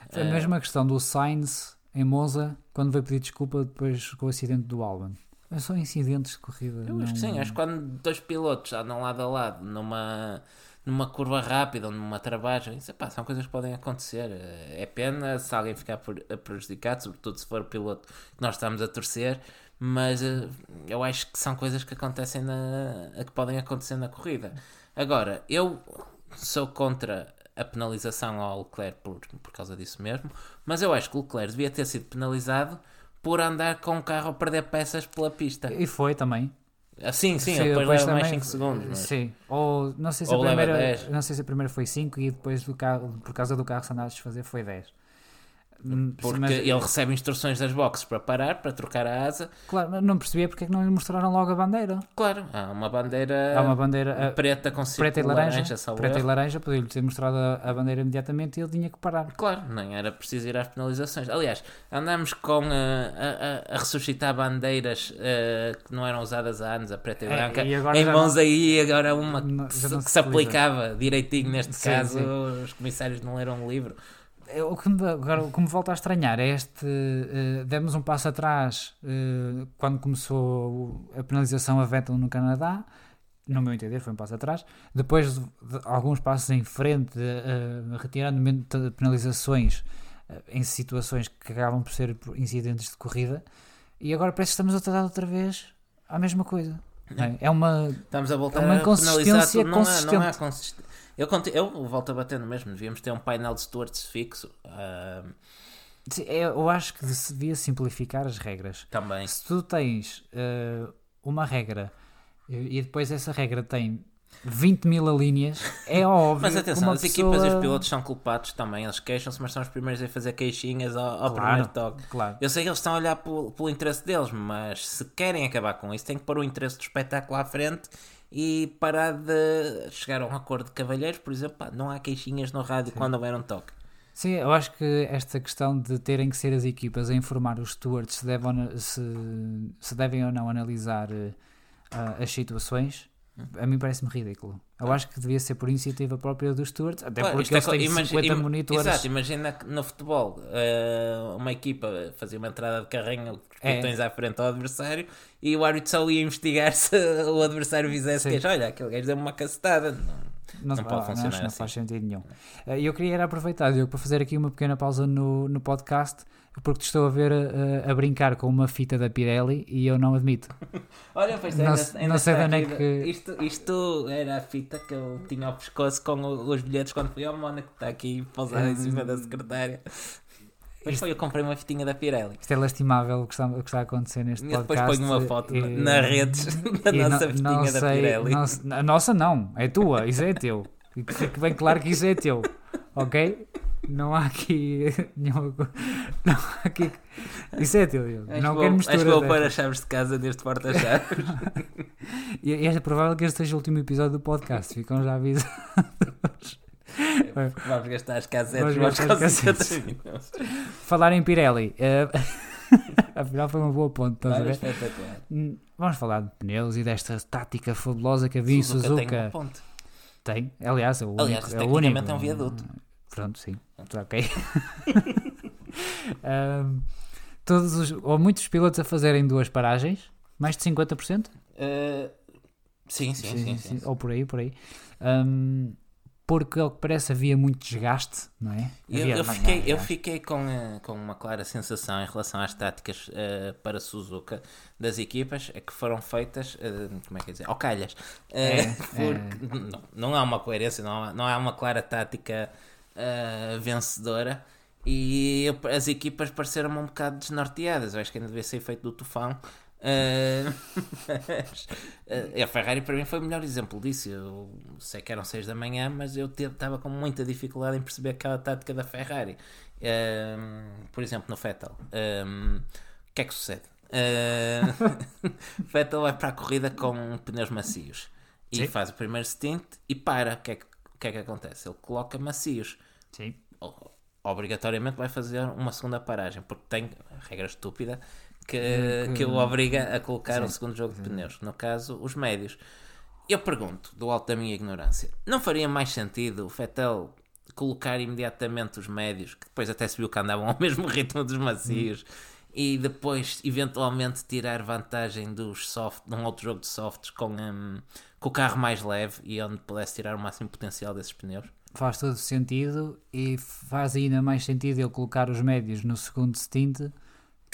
Foi a Uh, mesma questão do Sainz em Monza, quando veio pedir desculpa depois com o acidente do Albon. São incidentes de corrida. Eu acho que não- sim, acho que quando dois pilotos andam lado a lado numa, numa curva rápida ou numa travagem, isso, pá, são coisas que podem acontecer. É pena se alguém ficar pre- prejudicado, sobretudo se for o piloto que nós estamos a torcer, mas eh, eu acho que são coisas que acontecem na, que podem acontecer na corrida. Agora, eu sou contra a penalização ao Leclerc por, por causa disso mesmo, mas eu acho que o Leclerc devia ter sido penalizado por andar com o carro a perder peças pela pista. E foi também. Ah, sim, sim, Sim, depois depois mais também- 5 segundos. Mas... Sim. Ou não sei se Ou a primeira, 10. não sei se a primeira foi 5 e depois do carro, por causa do carro se andar a desfazer foi 10. Porque mas- ele recebe instruções das boxes para parar, para trocar a asa. Claro, mas não percebia porque é que não lhe mostraram logo a bandeira. Claro, há uma bandeira Há uma bandeira preta com preta e laranja, salvo preta e laranja, podia-lhe ter mostrado a, bandeira imediatamente e ele tinha que parar. Claro, nem era preciso ir às penalizações. Aliás, andamos com ah, a, a- ressuscitar bandeiras ah, que não eram usadas há anos, a preta e É, branca, e em mãos não- aí, agora uma que, se, não que se se aplicava direitinho neste Sim, caso. sim. Os comissários não leram o livro. É, O que me, agora, o que me volta a estranhar é este. eh, demos um passo atrás eh, quando começou a penalização a Vettel no Canadá no meu entender, foi um passo atrás. Depois de, alguns passos em frente, uh, retirando penalizações uh, em situações que acabam por ser incidentes de corrida, e agora parece que estamos a tratar outra vez a mesma coisa. É? é uma, Estamos a voltar é uma inconsistência não consistente. Há, não há consist... eu, eu volto a bater no mesmo, devíamos ter um painel de stewards fixo. Uh... Eu acho que devia simplificar as regras. Também. Se tu tens uh, uma regra e depois essa regra tem 20 mil linhas, é óbvio. Mas atenção, as pessoa... equipas e os pilotos são culpados também. Eles queixam-se, mas são os primeiros a fazer queixinhas ao, ao claro, primeiro toque. Claro. Eu sei que eles estão a olhar pelo, pelo interesse deles, mas se querem acabar com isso, têm que pôr o interesse do espetáculo à frente e parar de chegar a um acordo de cavalheiros. Por exemplo, pá, não há queixinhas no rádio Sim. quando houver um toque. Sim, eu acho que esta questão de terem que ser as equipas a informar os stewards se, devem, se, se devem ou não analisar uh, as situações a mim parece-me ridículo. Eu acho que devia ser por iniciativa própria dos stewards, até claro, porque eles é, têm imagina, 50 monitores. Exato, imagina que no futebol uh, uma equipa fazia uma entrada de carrinho com os é. à frente ao adversário e o árbitro só ia investigar se o adversário fizesse queixa. Olha, aquele gajo deu uma cacetada. Não, não, não pode funcionar não, assim. faz sentido nenhum. Eh, eu queria aproveitar para fazer aqui uma pequena pausa no, no podcast porque te estou a ver a, a, brincar com uma fita da Pirelli e eu não admito. Olha, pois não, ainda, não sei de onde é que. Isto, isto era a fita que eu tinha ao pescoço com os bilhetes quando fui ao Mónaco, está aqui pousado em cima da secretária. Depois foi, eu comprei uma fitinha da Pirelli. Isto é lastimável o que está, o que está a acontecer neste e podcast. depois ponho uma foto e, na redes da nossa não, fitinha não da sei, Pirelli. Não, a nossa não, é tua, isso é teu. Fique bem claro que isso é teu, ok? Não há aqui nenhum. Não há aqui. Isso é teu, Diogo. Não quero misturar. Acho que vou pôr as chaves de casa deste porta-chaves. e é provável que este seja o último episódio do podcast. Ficam já avisados. Vamos gastar as casetas. Vamos gastar as casetas. Falar em Pirelli. Uh... Afinal foi uma boa ponte, estás a ver? Hum, vamos falar de pneus e desta tática fabulosa que havia em Suzuka. Tem, uma ponte. tem, aliás, é o aliás, único. É o único. é um viaduto. Pronto, sim. Ok. um, todos os, ou muitos pilotos a fazerem duas paragens, mais de 50%? Uh, sim, sim, sim, sim, sim, Ou por aí, por aí. Um, porque ao que parece havia muito desgaste, não é? Eu, eu fiquei, eu fiquei com, uh, com uma clara sensação em relação às táticas uh, para Suzuka das equipas é que foram feitas, uh, como é que é dizer, ao calhas. É, porque é. Não, não há uma coerência, não há, não há uma clara tática uh, vencedora e eu, as equipas pareceram-me um bocado desnorteadas. Eu acho que ainda devia ser feito do tufão. Uh, mas, uh, a Ferrari para mim foi o melhor exemplo disso. Eu sei que eram 6 da manhã, mas eu estava com muita dificuldade em perceber aquela tática da Ferrari. Uh, por exemplo, no Vettel, o que é que sucede? Vettel vai para a corrida com pneus macios e Sim. faz o primeiro stint e para. O que é que que é que acontece? Ele coloca macios. Sim. Obrigatoriamente vai fazer uma segunda paragem, porque tem regra estúpida que, que, que o obriga a colocar sim, um segundo jogo de pneus. No caso, os médios. Eu pergunto, do alto da minha ignorância, não faria mais sentido o Fettel colocar imediatamente os médios, que depois até se viu que andavam ao mesmo ritmo dos macios, hum. E depois eventualmente tirar vantagem dos soft, num outro jogo de softs com, um, com o carro mais leve e onde pudesse tirar o máximo potencial desses pneus. Faz todo sentido e faz ainda mais sentido ele colocar os médios no segundo stint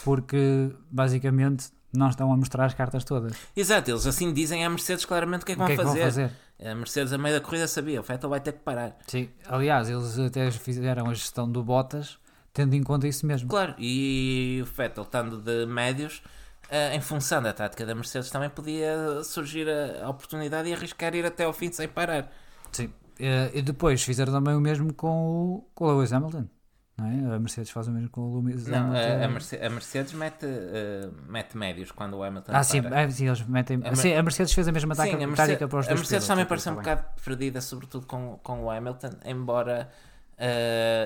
porque basicamente não estão a mostrar as cartas todas. Exato, eles assim dizem à Mercedes claramente o que é que, vão, que é que fazer. vão fazer. A Mercedes, a meio da corrida, sabia: o Vettel vai ter que parar. Sim, aliás, eles até fizeram a gestão do Bottas tendo em conta isso mesmo. Claro, e o Vettel, estando de médios, Uh, em função da tática da Mercedes, também podia surgir a, oportunidade e arriscar ir até ao fim sem parar. Sim. Uh, e depois fizeram também o mesmo com o, com o Lewis Hamilton. Não é? A Mercedes faz o mesmo com o Lewis não, Hamilton. A, a, Mercedes, a Mercedes mete, uh, mete médios quando o Hamilton Ah, sim, é, sim, eles metem. A, sim, a Mercedes fez a mesma tática, a Mercedes, tática para os A Mercedes também pareceu um bocado perdida, sobretudo com, com o Hamilton, embora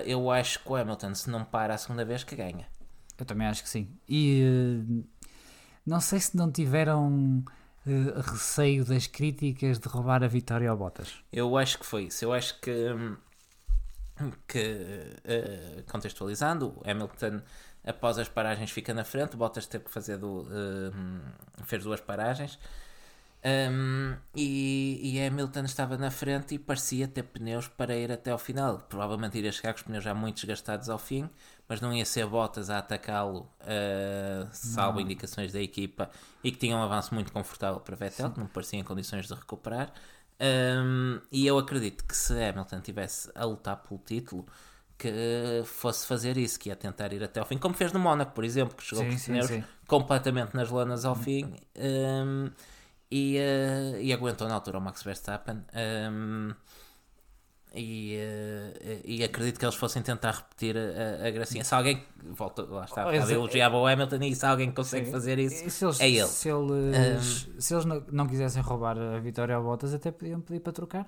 eu acho que o Hamilton, se não para a segunda vez, que ganha. Eu também acho que sim. E não sei se não tiveram uh, receio das críticas de roubar a vitória ao Bottas. Eu acho que foi isso. Eu acho que, hum, que uh, contextualizando, o Hamilton após as paragens fica na frente, o Bottas teve que fazer do, uh, fez duas paragens Um, e, e Hamilton estava na frente e parecia ter pneus para ir até ao final. Provavelmente iria chegar com os pneus já muito desgastados ao fim, mas não ia ser Bottas a atacá-lo, uh, salvo não. indicações da equipa, e que tinha um avanço muito confortável para Vettel, Sim. que não parecia em condições de recuperar. Um, e eu acredito que se Hamilton tivesse a lutar pelo título, que fosse fazer isso, que ia tentar ir até ao fim, como fez no Mónaco, por exemplo, que chegou sim, com os pneus completamente nas lonas ao fim. Um, e, uh, e aguentou na altura o Max Verstappen. Um, ehm, e, uh, e acredito que eles fossem tentar repetir a, a gracinha. Se alguém, volta, lá está, oh, eu elogiava o Hamilton e se alguém consegue sim. fazer isso, se eles, é ele. Se eles, um, ehm, se eles não, não, quisessem roubar a vitória ao Bottas, até podiam pedir para trocar.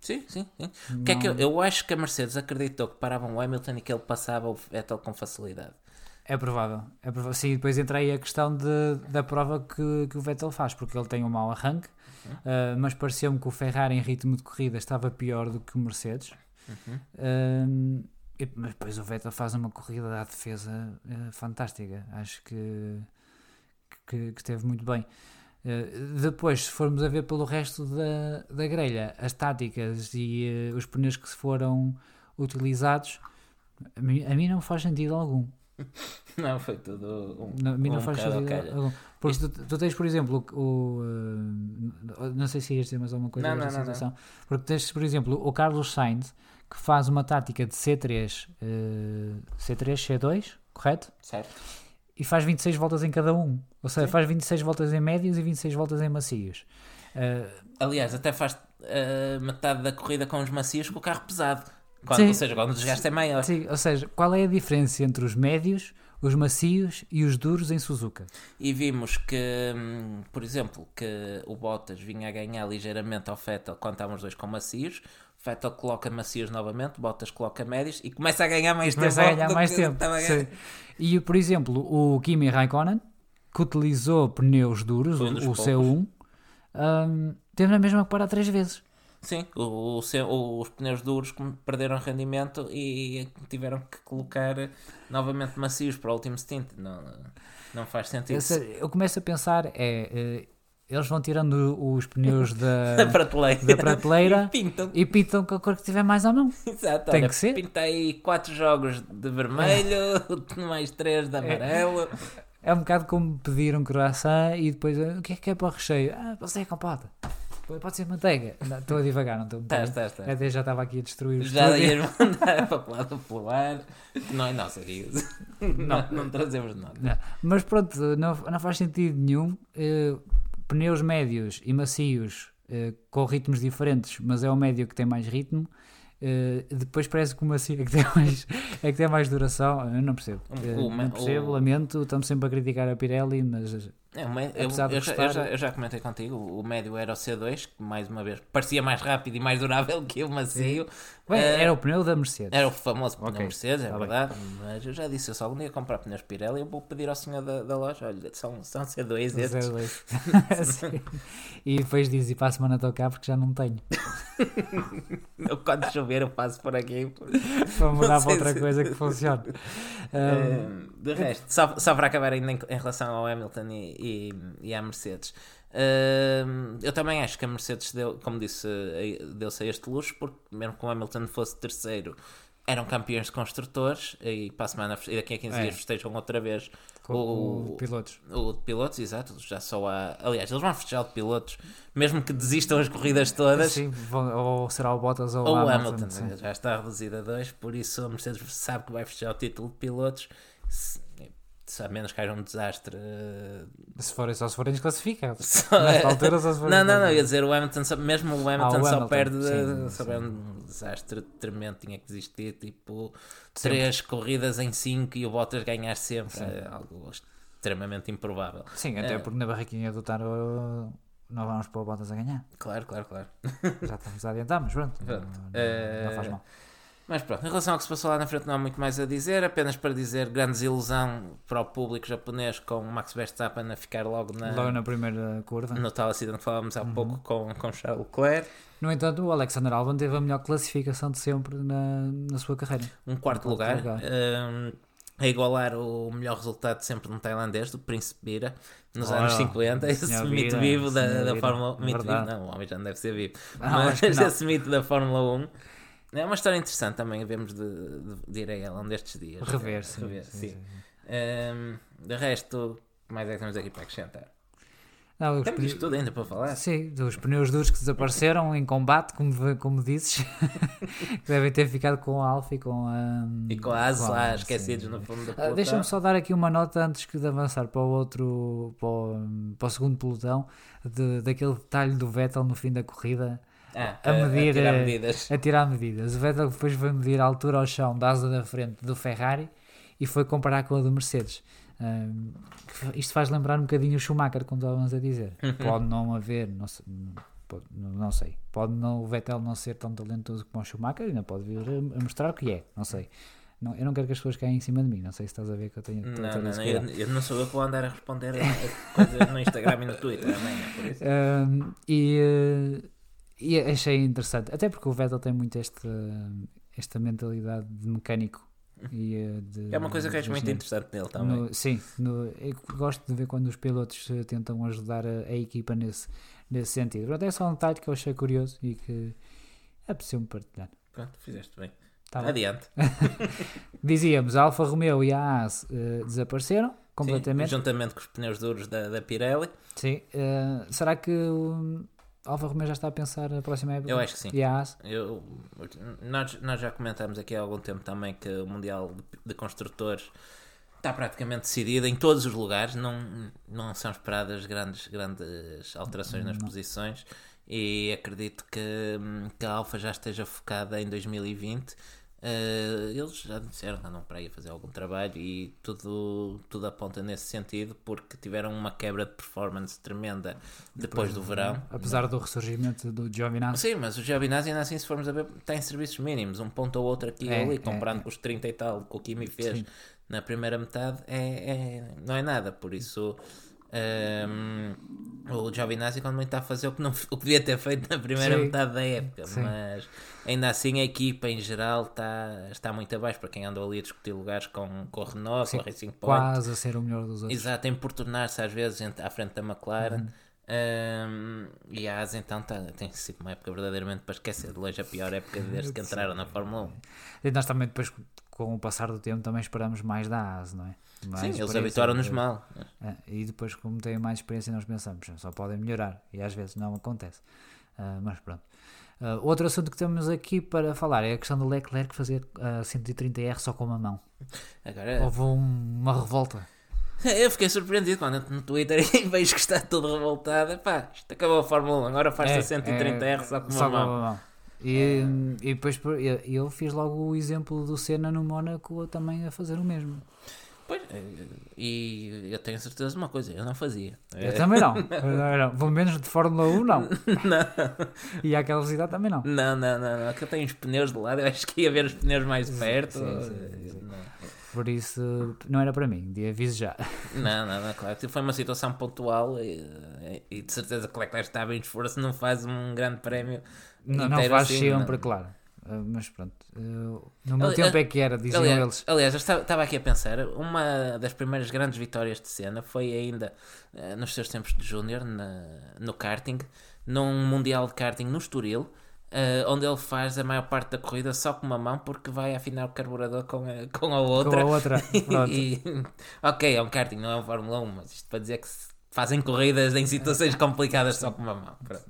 Sim, sim, sim. Não... Que é que eu, eu acho que a Mercedes acreditou que paravam o Hamilton e que ele passava o Vettel com facilidade. É provável. É provável. Sim, depois entra aí a questão de, da prova que, que o Vettel faz, porque ele tem um mau arranque, uhum. uh, mas pareceu-me que o Ferrari em ritmo de corrida estava pior do que o Mercedes. Uhum. Uh, e, mas depois o Vettel faz uma corrida à defesa uh, fantástica. Acho que, que, que esteve muito bem. depois, se formos a ver pelo resto da, da grelha, as táticas e os pneus que se foram utilizados, a mim, a mim não faz sentido algum. Não, foi tudo um, não, um não faz sentido. Porque tu, tu, tens, por exemplo, o, o uh, não sei se ias dizer mais alguma coisa não, não, situação. Não, Porque tens, por exemplo, o Carlos Sainz que faz uma tática de C3, uh, C3, C2, correto? Certo. E faz 26 voltas em cada um. Ou seja, Sim. faz 26 voltas em médios e 26 voltas em macios. Uh, Aliás, até faz uh, metade da corrida com os macios com o carro pesado. Quando, ou seja, quando o desgaste é maior. Sim, ou seja, qual é a diferença entre os médios, os macios e os duros em Suzuka? E vimos que, hum, por exemplo, que o Bottas vinha a ganhar ligeiramente ao Vettel quando estavam os dois com macios. Vettel coloca macios novamente, Bottas coloca médios e começa a ganhar mais começa tempo. Começa a ganhar mais tempo. E, por exemplo, o Kimi Raikkonen, que utilizou pneus duros, um o, o C1, um, teve na mesma que parar três vezes. Sim, o, o, os pneus duros perderam rendimento e tiveram que colocar novamente macios para o último stint. Não, não faz sentido. Eu, eu começo a pensar, é, é, eles vão tirando os pneus da, da prateleira, da prateleira e, pintam. e pintam com a cor que tiver mais à mão. Exato, Tem olha, que ser. Pintei 4 jogos de vermelho, é. mais 3 de amarelo. É. É um bocado como pedir um croissant e depois o que é que é para o recheio? Ah, você é compota. Pode ser manteiga. Estou a divagar, não estou a tá, tá, Até já estava aqui a destruir o Já ias mandar para o lado polar. Não, não, seria Não, não trazemos nada. Não. Mas pronto, não, não faz sentido nenhum. Uh, pneus médios e macios uh, com ritmos diferentes, mas é o médio que tem mais ritmo. Uh, depois parece que o macio é que tem mais, é que tem mais duração. Eu não percebo. Uh, não percebo, o... lamento. Estamos sempre a criticar a Pirelli, mas é, eu, eu, já, eu, já, eu, já, comentei contigo, o médio era o C2, que mais uma vez parecia mais rápido e mais durável que o macio. Bem, uh, era o pneu da Mercedes. Era o famoso pneu okay. Mercedes, é tá verdade. Bem. Mas eu já disse, eu só algum dia comprar pneus Pirelli, eu vou pedir ao senhor da, da loja, olha, são, são C2 estes. C2. e depois diz, e para a semana estou cá porque já não tenho. eu, quando chover eu passo por aqui. para mudar para outra se... coisa que funcione. Um, uh, de resto, só, só para acabar ainda em, em relação ao Hamilton e e, e à Mercedes. Eu também acho que a Mercedes deu, como disse, deu-se a este luxo, porque mesmo que o Hamilton fosse terceiro, eram campeões de construtores e para a semana e daqui a 15 é. dias festejam outra vez o, o, o, pilotos. O de pilotos, exato. Já só há. Aliás, eles vão festejar o de pilotos, mesmo que desistam as corridas todas. Sim, vão, ou será o Bottas ou, ou o Hamilton. Hamilton já está reduzido a dois, por isso a Mercedes sabe que vai festejar o título de pilotos a menos que haja um desastre. Uh... Se forem só se forem desclassificados. Só... Nesta altura só se forem Não, não, não, ia dizer o Hamilton, mesmo o Hamilton, ah, o só Hamilton, perde sim, se houver um desastre tremendo, tinha que existir tipo sempre. três corridas em cinco e o Bottas ganhar sempre. É algo extremamente improvável. Sim, até é... porque na barraquinha do Taro não vamos pôr o Bottas a ganhar. Claro, claro, claro. Já estamos a adiantar, mas pronto, pronto. Não, não, não faz mal. Mas pronto, em relação ao que se passou lá na frente não há muito mais a dizer, apenas para dizer grande desilusão para o público japonês com o Max Verstappen a ficar logo na, logo na primeira curva. No tal acidente que falávamos há uhum. pouco com, com Charles Leclerc. No entanto, o Alexander Albon teve a melhor classificação de sempre na, na sua carreira. Um quarto, um quarto lugar. lugar. Um, a igualar o melhor resultado sempre no tailandês, do Príncipe Bira, nos Ora, anos 50, esse mito vivo da, da Fórmula é mito vivo, verdade. não, o homem já não deve ser vivo, Ah, mas esse mito da Fórmula 1 é uma história interessante também, havemos de, de, de ir a ela um destes dias. Rever, sim. Rever, sim, sim. sim. Ehm, de resto, mais é que temos aqui para acrescentar? Não, os Temos pneus- isto tudo ainda para falar. Sim, dos pneus duros que desapareceram em combate, como, como dizes, que devem ter ficado com a Alfa e com a. E com a asa lá esquecidos sim. no fundo do Ah, pelotão. Deixa-me só dar aqui uma nota antes de avançar para o outro, para o, para o segundo pelotão, de, daquele detalhe do Vettel no fim da corrida Ah, a medir, tirar eh, medidas. a tirar medidas. O Vettel depois foi medir a altura ao chão da asa da frente do Ferrari e foi comparar com a do Mercedes. Fa- isto faz lembrar um bocadinho o Schumacher, como estávamos a dizer. Pode não haver, não sei, não- pode- não, sei. Pode não, o Vettel não ser tão talentoso como o Schumacher, ainda pode vir a, a mostrar o que é, não sei. Não, eu não quero que as pessoas caem em cima de mim, não sei se estás a ver que eu tenho. a Não, não, não, eu, eu não sou eu que vou andar a responder a coisas no Instagram e no Twitter é por isso. Ahm, e, eh, e achei interessante, até porque o Vettel tem muito esta, esta mentalidade de mecânico. E, eh, de, É uma coisa que acho muito interessante nele também. No- sim, no- eu gosto de ver quando os pilotos eh, tentam ajudar a, a equipa nesse, nesse sentido. Pronto, é só um detalhe que eu achei curioso e que apeteceu-me partilhar. Pronto, fizeste bem. Tá. Adiante. Dizíamos, a Alfa Romeo e a Haas eh, desapareceram completamente. Sim, juntamente com os pneus duros da, da Pirelli. Sim. eh, será que o Alfa Romeo já está a pensar a próxima época? Eu acho que sim. E a Haas? Eu, nós, nós já comentámos aqui há algum tempo também que o Mundial de, de Construtores está praticamente decidido em todos os lugares, não, não são esperadas grandes, grandes alterações nas posições e acredito que, que a Alfa já esteja focada em 2020. Eh, eles já disseram que andam para aí a fazer algum trabalho e tudo, tudo aponta nesse sentido porque tiveram uma quebra de performance tremenda depois, do verão. Apesar do ressurgimento do Giovinazzi. Sim, mas o Giovinazzi ainda assim, se formos a ver, tem serviços mínimos, um ponto ou outro aqui e É, ali, é, comparando é. com os 30 e tal que o Kimi fez Sim. na primeira metade, é, é- não é nada. Por isso, ehm, o Giovinazzi, quando muito está a fazer o que, não, o que devia ter feito na primeira Sim. metade da época, Sim. mas ainda assim a equipa em geral está, está muito abaixo. Para quem andou ali a discutir lugares com, com a Renault, Sim, com a Racing Point, Quase a ser o melhor dos outros. Exato, importunar-se às vezes à frente da McLaren. Uhum. Um, e a AS então tá, tem sido uma época verdadeiramente para esquecer. De longe a pior época desde que entraram na Fórmula 1. E nós também depois, com o passar do tempo, também esperamos mais da AS, não é? Sim, eles habituaram-nos mal. é, e depois, como têm mais experiência, nós pensamos, só podem melhorar. E às vezes não acontece. Ah, mas pronto. Ah, outro assunto que temos aqui para falar é a questão do Leclerc fazer a 130R só com uma mão. Agora, Houve um- uma revolta. eu fiquei surpreendido quando entro no Twitter e vejo que está tudo revoltado. Pá, isto acabou a Fórmula 1, agora faz-se a 130R só com uma É, só mão. E, e depois eu, eu fiz logo o exemplo do Senna no Mónaco também a fazer o mesmo. E eu tenho certeza de uma coisa, eu não fazia. Eu também não. Não. Pelo menos de Fórmula 1 não. E àquela velocidade também não. Não, não, não, não. Que eu tenho os pneus de lado, eu acho que ia ver os pneus mais perto. sim, sim, sim. Não. Por isso não era para mim, de aviso já. Não, não, não, claro. que Foi uma situação pontual e, e de certeza que o Leclerc está bem de esforço, não faz um grande prémio. Não, não faz assim, sempre, não. claro. Uh, mas pronto, uh, no meu Ali- tempo é que era, diziam Aliás, eles. aliás, eu estava, aqui a pensar, uma das primeiras grandes vitórias de cena foi ainda nos seus tempos de júnior no karting, num mundial de karting no Estoril, eh, onde ele faz a maior parte da corrida só com uma mão porque vai afinar o carburador com a, com a Com outra. a outra. E, ok, é um karting, não é um Fórmula 1, mas isto para dizer que se fazem corridas em situações complicadas só com uma mão. Pronto.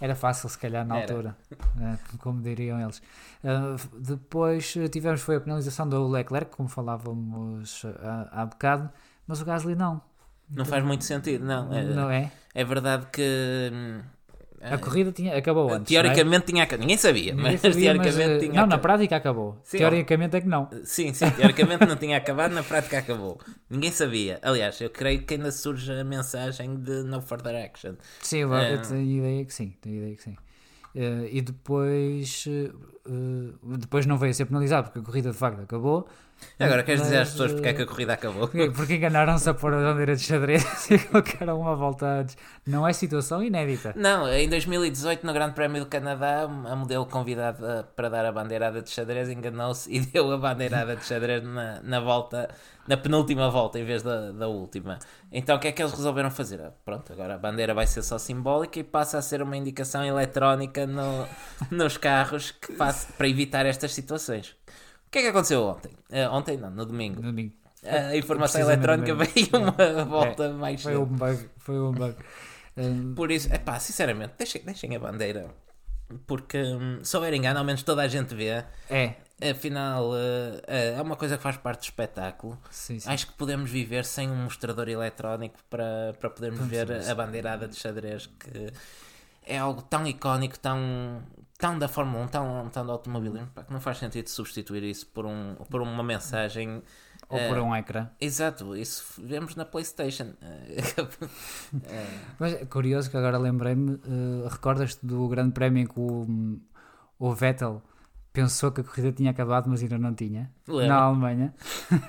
Era fácil, se calhar, na Era. altura, uh, como diriam eles. Uh, depois uh, tivemos foi a penalização do Leclerc, como falávamos há, há bocado, mas o Gasly não. Não faz muito sentido, não. É, Não é? é verdade que. A corrida tinha, acabou antes. Teoricamente tinha acabado. Ninguém sabia, é? mas Ninguém sabia, mas, teoricamente uh, tinha Não, na prática acabou. Sim, Teoricamente é que não. Sim, sim, teoricamente não tinha acabado, na prática acabou. Ninguém sabia. Aliás, eu creio que ainda surge a mensagem de no further action. Sim, eu, É. eu tenho ideia que sim, tenho ideia que sim. Eh, e depois, eh, uh, depois não veio a ser penalizado porque a corrida de facto acabou. Agora queres dizer às pessoas porque é que a uh, corrida acabou? Porque, porque enganaram-se a pôr a bandeira de xadrez e colocaram uma volta antes. Não é situação inédita. Não, em 2018, no Grande Prémio do Canadá, a modelo convidada para dar a bandeirada de xadrez enganou-se e deu a bandeirada de xadrez na, na volta, na penúltima volta, em vez da, da última. Então o que é que eles resolveram fazer? Ah, Pronto, agora a bandeira vai ser só simbólica e passa a ser uma indicação eletrónica no, nos carros que passa, para evitar estas situações. O que é que aconteceu ontem? Ah, ontem não, no domingo. No domingo. A informação eletrónica veio uma volta mais Foi um bug. Foi um bug. Um, Por isso, é pá, sinceramente, deixem, deixem a bandeira. Porque hum, se houver engano, ao menos toda a gente vê. é, Afinal, eh, eh, é uma coisa que faz parte do espetáculo. sim, sim. Acho que podemos viver sem um mostrador eletrónico para, para podermos ver a bandeirada de xadrez, que é algo tão icónico, tão, tão da Fórmula 1, tão, tão do automobilismo, que não faz sentido substituir isso por, um, por uma mensagem. Ou eh, por um ecrã. Exato, isso vemos na PlayStation. Eh, Mas é curioso que agora lembrei-me, eh, recordas-te do grande prémio em que o, o Vettel pensou que a corrida tinha acabado, mas ainda não tinha, Lembro. na Alemanha.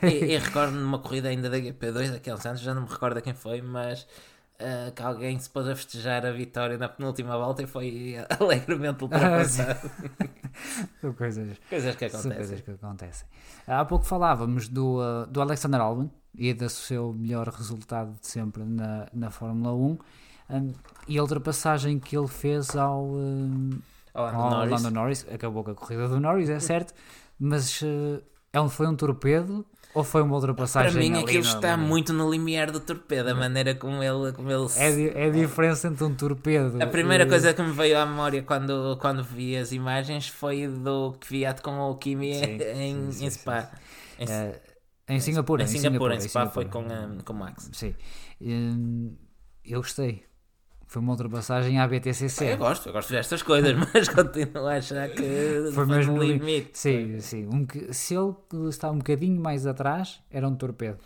e, e recordo numa corrida ainda da GP2 daqueles anos, já não me recordo a quem foi, mas ah, que alguém se pôs a festejar a vitória na penúltima volta e foi alegremente ultrapassado. São coisas, coisas que acontecem. coisas que acontecem. Há pouco falávamos do, uh, do Alexander Albon e do seu melhor resultado de sempre na, na Fórmula 1 um, e a ultrapassagem que ele fez ao, um, Olá, ao Norris. Lando Norris. Acabou com a corrida do Norris, é certo, mas uh, é um- foi um torpedo ou foi uma Para ultrapassagem? mim ali aquilo no- está muito no limiar do torpedo, a maneira como ele, como ele se- É, é a diferença entre um torpedo. A primeira e- coisa que me veio à memória quando, quando vi as imagens foi do Kvyat com o Kimi Sim, em, sim, sim, em Spa. Em, É, em Singapura. em Singapura, em em Spa foi Singapura. com, ah, com o Max. Sim. Hum, eu gostei. Foi uma ultrapassagem à BTCC. Eu gosto, eu gosto destas coisas, mas continuo a achar que Foi mesmo limite. Sim, sim. Um, se ele estava um bocadinho mais atrás, era um torpedo.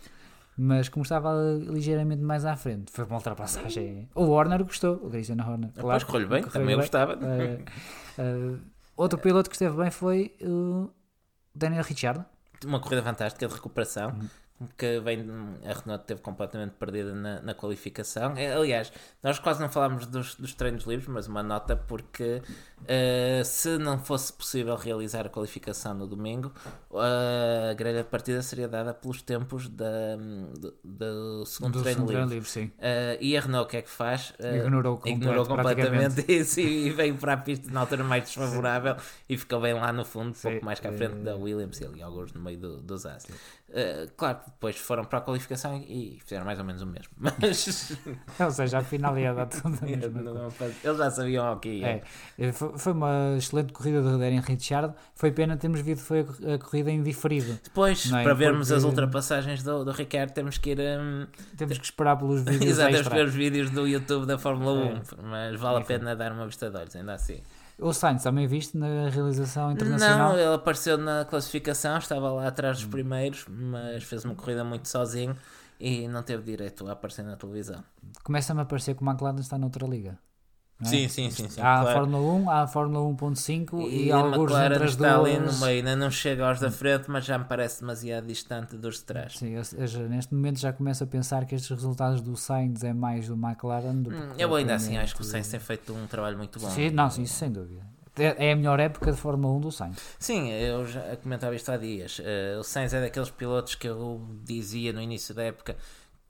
Mas como estava ligeiramente mais à frente, foi uma ultrapassagem. O Horner gostou, o Christian Horner. Correu-lhe bem, correu também eu bem. gostava. Eh, eh, outro piloto que esteve bem foi o Daniel Ricciardo. Uma corrida fantástica de recuperação. Uhum. Que vem, a Renault teve completamente perdida na, na qualificação. É, Aliás, nós quase não falámos dos, dos treinos livres, mas uma nota porque eh, se não fosse possível realizar a qualificação no domingo, a grelha de partida seria dada pelos tempos da, do, do segundo do treino segundo livre. sim. Uh, e a Renault o que é que faz? Uh, Ignorou ignorou completamente isso e veio para a pista na altura mais desfavorável e ficou bem lá no fundo, Sim, pouco mais cá à frente da Williams e ali alguns no meio do, dos As. Uh, claro que depois foram para a qualificação e fizeram mais ou menos o mesmo, mas Ou seja, afinal ia dar tudo a mesma não eles já sabiam o que ia. É, foi foi uma excelente corrida do Daniel Ricciardo. Foi pena termos visto foi a, corrida em diferido. Depois, é? para vermos as Porque- ultrapassagens do, do Ricardo, temos que ir um, Temos que esperar pelos vídeos exato, temos que ver os vídeos do YouTube da Fórmula É. 1, mas vale a pena dar uma vista de olhos, ainda assim. O Sainz também viste na realização internacional? Não, ele apareceu na classificação, estava lá atrás dos primeiros, mas fez uma corrida muito sozinho e não teve direito a aparecer na televisão. Começa-me a parecer que o McLaren está noutra liga. É? Sim, sim, sim. sim Há a claro. Fórmula 1, há a Fórmula 1.5 e, E, a alguns McLaren entre as está duas. ali no meio, ainda não chega aos da frente, mas já me parece demasiado distante dos de trás. Sim, ou seja, neste momento já começo a pensar que estes resultados do Sainz é mais do McLaren do que Hum, Eu ainda assim acho que o Sainz tem feito um trabalho muito bom. Sim, não, sim, isso sem dúvida. É é a melhor época de Fórmula 1 do Sainz. Sim, eu já comentava isto há dias. Eh, o Sainz é daqueles pilotos que eu dizia no início da época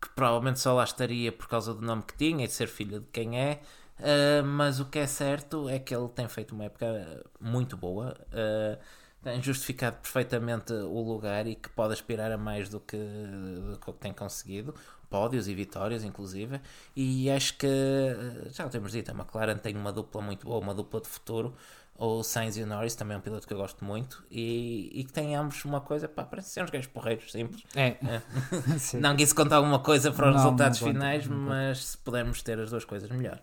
que provavelmente só lá estaria por causa do nome que tinha e de ser filho de quem é. Eh, mas o que é certo é que ele tem feito uma época muito boa. eh, tem justificado perfeitamente o lugar e que pode aspirar a mais do que, do que tem conseguido. Pódios e vitórias, inclusive. E acho que, eh, já o temos dito, a McLaren tem uma dupla muito boa, uma dupla de futuro o Sainz e o Norris, também é um piloto que eu gosto muito, e, e que têm ambos uma coisa, pá, parece ser uns gajos porreiros, simples. É. É. Não que isso conte alguma coisa para os Não, resultados não finais, mas se pudermos ter as duas coisas, melhor.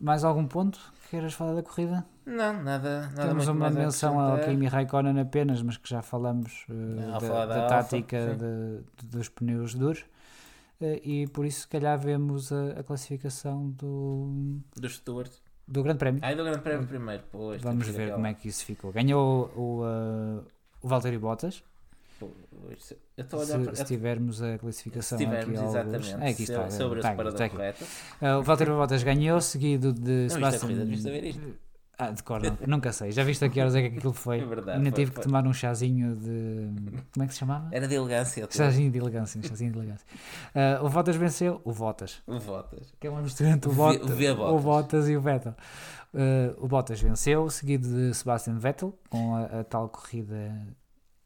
Mais algum ponto que queiras falar da corrida? Não, nada, nada Temos uma menção ao. Kimi Raikkonen apenas, mas que já falamos eh, Ao da, da tática de- dos pneus duros. Eh, e por isso, se calhar, vemos a, a classificação do, Do Stuart. do Grande Prémio. Ai, do Grande Prémio primeiro. Pois, Vamos ver como é que isso ficou. Ganhou o, uh, o Valtteri Bottas. Eu estou a Se, olhar para... se tivermos a classificação Se tivermos, aqui alguns- exatamente. É, aqui se- está. sobre está a aqui, separador está aqui. correto. Uh, o Valtteri Bottas ganhou, seguido de Não Sebastian... corrida, ver isto? Ah, de cor não. Nunca sei. Já viste a que horas é que aquilo foi? É verdade, Ainda foi- tive foi. que tomar um chazinho de... Como é que se chamava? Era de elegância. Chazinho de elegância. um Chazinho de elegância. Uh, o Bottas venceu. O Bottas. O Votas. Que é uma mistura entre o, O Bottas, o Bottas. Bottas e o Vettel. Uh, o Bottas venceu, seguido de Sebastian Vettel, com a, a tal corrida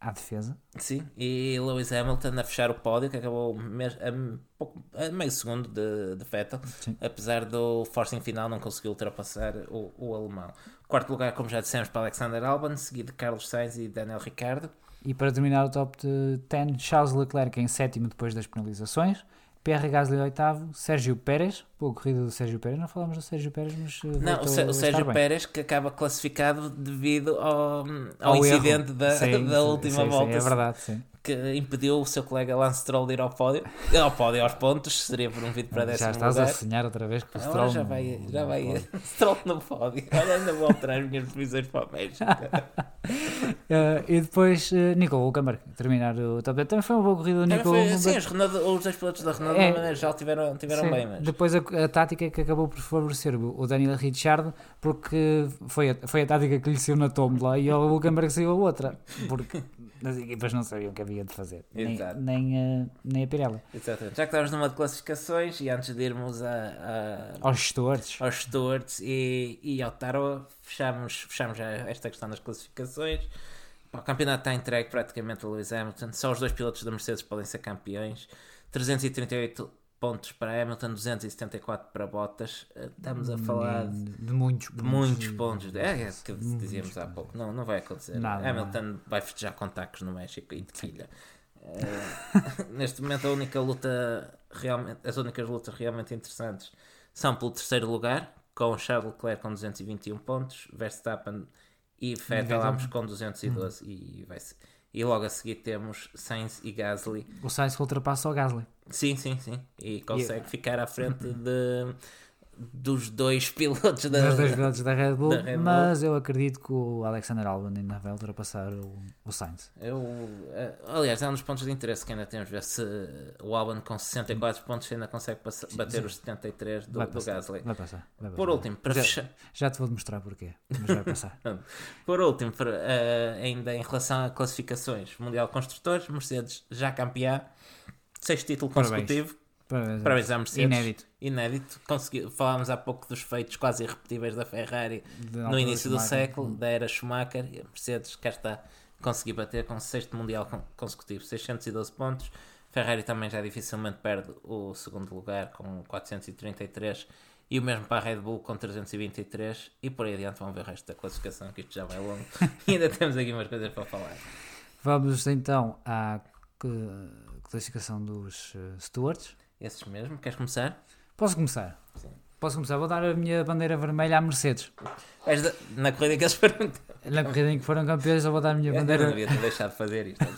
à defesa. Sim, e Lewis Hamilton a fechar o pódio, que acabou a, a meio segundo de, de Vettel, Sim. apesar do forcing final, não conseguiu ultrapassar o, o alemão. Quarto lugar, como já dissemos, para Alexander Albon, seguido de Carlos Sainz e Daniel Ricciardo. E para terminar o top de 10, Charles Leclerc em sétimo depois das penalizações. Pierre Gasly oitavo, Sérgio Pérez, boa corrida do Sérgio Pérez, não falamos do Sérgio Pérez, mas uh, Não, o, Sé- o Sérgio bem. Pérez que acaba classificado devido ao, ao, Ao erro. incidente da, Sim, da última sim, volta Sim, é verdade, sim. Que impediu o seu colega Lance Stroll de ir ao pódio, ao pódio aos pontos, seria promovido para décimo Já estás lugar. a sonhar outra vez com o Agora Stroll. já vai, já vai. Stroll no pódio. Olha, ainda vou alterar as minhas previsões para o México. Uh, e depois uh, Nico Hulkenberg terminar o top 10. Também foi uma boa corrida do Nico Hulkenberg. sim, os, Renault, os dois pilotos da Renault, É. de maneira geral, tiveram, tiveram Sim. bem, mas. Depois a, a tática que acabou por favorecer o Daniel Ricciardo, porque foi a, foi a tática que lhe saiu na tómbola e o Hulkenberg saiu a outra, porque as equipas não sabiam o que havia de fazer, nem, Exato. nem, a, nem a Pirelli. Exatamente. Já que estamos numa de classificações e antes de irmos a, a- Aos gestores, aos stewards e, e ao Taro, fechamos, fechamos já esta questão das classificações. O campeonato está entregue praticamente a Lewis Hamilton. Só os dois pilotos da Mercedes podem ser campeões. 338 pontos para Hamilton, 274 para Bottas. Eh, Estamos a falar de de, de muitos, de muitos pontos. É, é que dizíamos há pouco. Não, não vai acontecer. Nada, Hamilton vai festejar com tacos no México e de quilha. Eh, neste momento a única luta realmente, as únicas lutas realmente interessantes são pelo terceiro lugar, com Charles Leclerc com 221 pontos, Verstappen e Vettel ambos com 212 e, vai ser- e logo a seguir temos Sainz e Gasly. O Sainz ultrapassa o Gasly. Sim, sim, sim. E consegue ficar à frente de, dos dois pilotos da, Dos dois pilotos da Red Bull, da Red Bull. mas eu acredito que o Alexander Albon ainda vai ultrapassar o, o Sainz. Eu, eh, aliás, é um dos pontos de interesse que ainda temos, ver se o Albon com 64 pontos ainda consegue passa- bater os 73 do, Vai do passar, Gasly. Vai passar. vai Por passar. último, para já, fechar, já te vou demonstrar porquê, mas vai passar. por último para, eh, ainda em relação a classificações, Mundial Construtores, Mercedes já campeã, sexto título consecutivo, Parabéns, parabéns à Mercedes. Inédito. Inédito. Consegui- falámos há pouco dos feitos quase irrepetíveis da Ferrari De no início do século, da era Schumacher, e a Mercedes, cá está, consegui bater com o sexto mundial con- consecutivo, 612 pontos. Ferrari também já dificilmente perde o segundo lugar com 433 e o mesmo para a Red Bull com 323 e por aí adiante vão ver o resto da classificação que isto já vai longo e ainda temos aqui umas coisas para falar. Vamos então à eh, classificação dos eh, stewards. Esses mesmo, queres começar? Posso começar? Sim. Posso começar? Vou dar a minha bandeira vermelha à Mercedes. Da- Na corrida que eles perguntam. Na corrida em que foram campeões, eu vou dar a minha Eu não bandeira. devia ter deixado de fazer isto.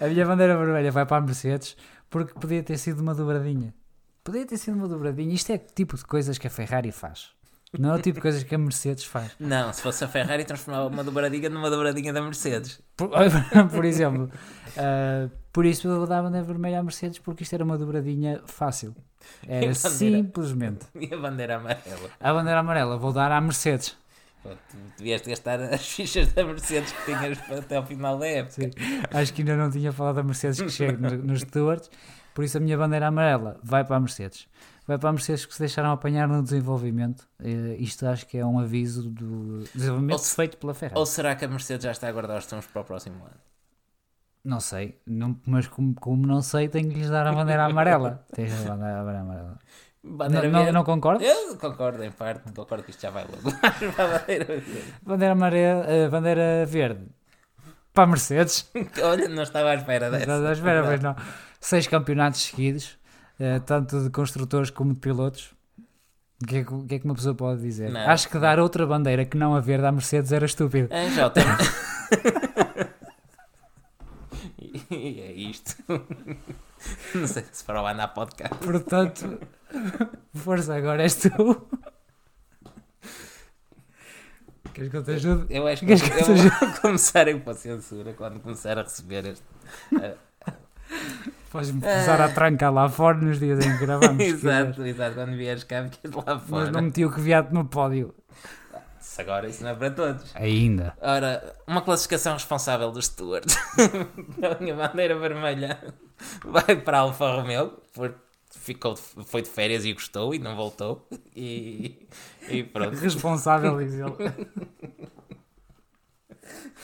A minha bandeira vermelha vai para a Mercedes porque podia ter sido uma dobradinha. Podia ter sido uma dobradinha. Isto é o tipo de coisas que a Ferrari faz. Não é o tipo de coisas que a Mercedes faz. Não, se fosse a Ferrari transformava uma dobradinha numa dobradinha da Mercedes. Por, por exemplo, ah, por isso eu vou dar a bandeira vermelha à Mercedes porque isto era uma dobradinha fácil. Era bandeira? simplesmente. E a bandeira amarela. A bandeira amarela vou dar à Mercedes. Pô, tu devias gastar as fichas da Mercedes que tinhas até ao final da época. Sim. Acho que ainda não tinha falado da Mercedes que chega no- nos stewards. Por isso a minha bandeira amarela vai para a Mercedes. Vai para a Mercedes que se deixaram apanhar no desenvolvimento. Eh, isto acho que é um aviso do desenvolvimento se- feito pela Ferrari. Ou será que a Mercedes já está a guardar os tons para o próximo ano? Não sei, não- mas como, como não sei, tenho que lhes dar a bandeira amarela. Tens a bandeira, amarela. Bandeira Não, não, não concordo? Eu concordo em parte, concordo que isto já vai logo. Bandeira verde. Bandeira, amarela, eh, bandeira verde para a Mercedes. Olha, não estava à espera dessa. Estás à espera, mas não. Seis campeonatos seguidos, eh, tanto de construtores como de pilotos. O que, é que, que é que uma pessoa pode dizer? Não. Acho que dar outra bandeira que não a verde à Mercedes era estúpido. É, já tenho. e é isto. Não sei se para o há podcast. Portanto, força, agora és tu. Queres que eu te ajude? Eu acho que Queres que eu eu vou começar a ir para a censura quando começar a receber este. Podes-me começar a trancar lá fora nos dias em que gravamos. exato, exato. Quando vieres cá, ficas lá Mas fora. não meti o que viado no pódio. Agora isso não é para todos. Ainda. Ora, uma classificação responsável do Stuart. a minha bandeira vermelha vai para Alfa Romeo, porque ficou, foi de férias e gostou e não voltou. E, e pronto. Responsável, diz ele.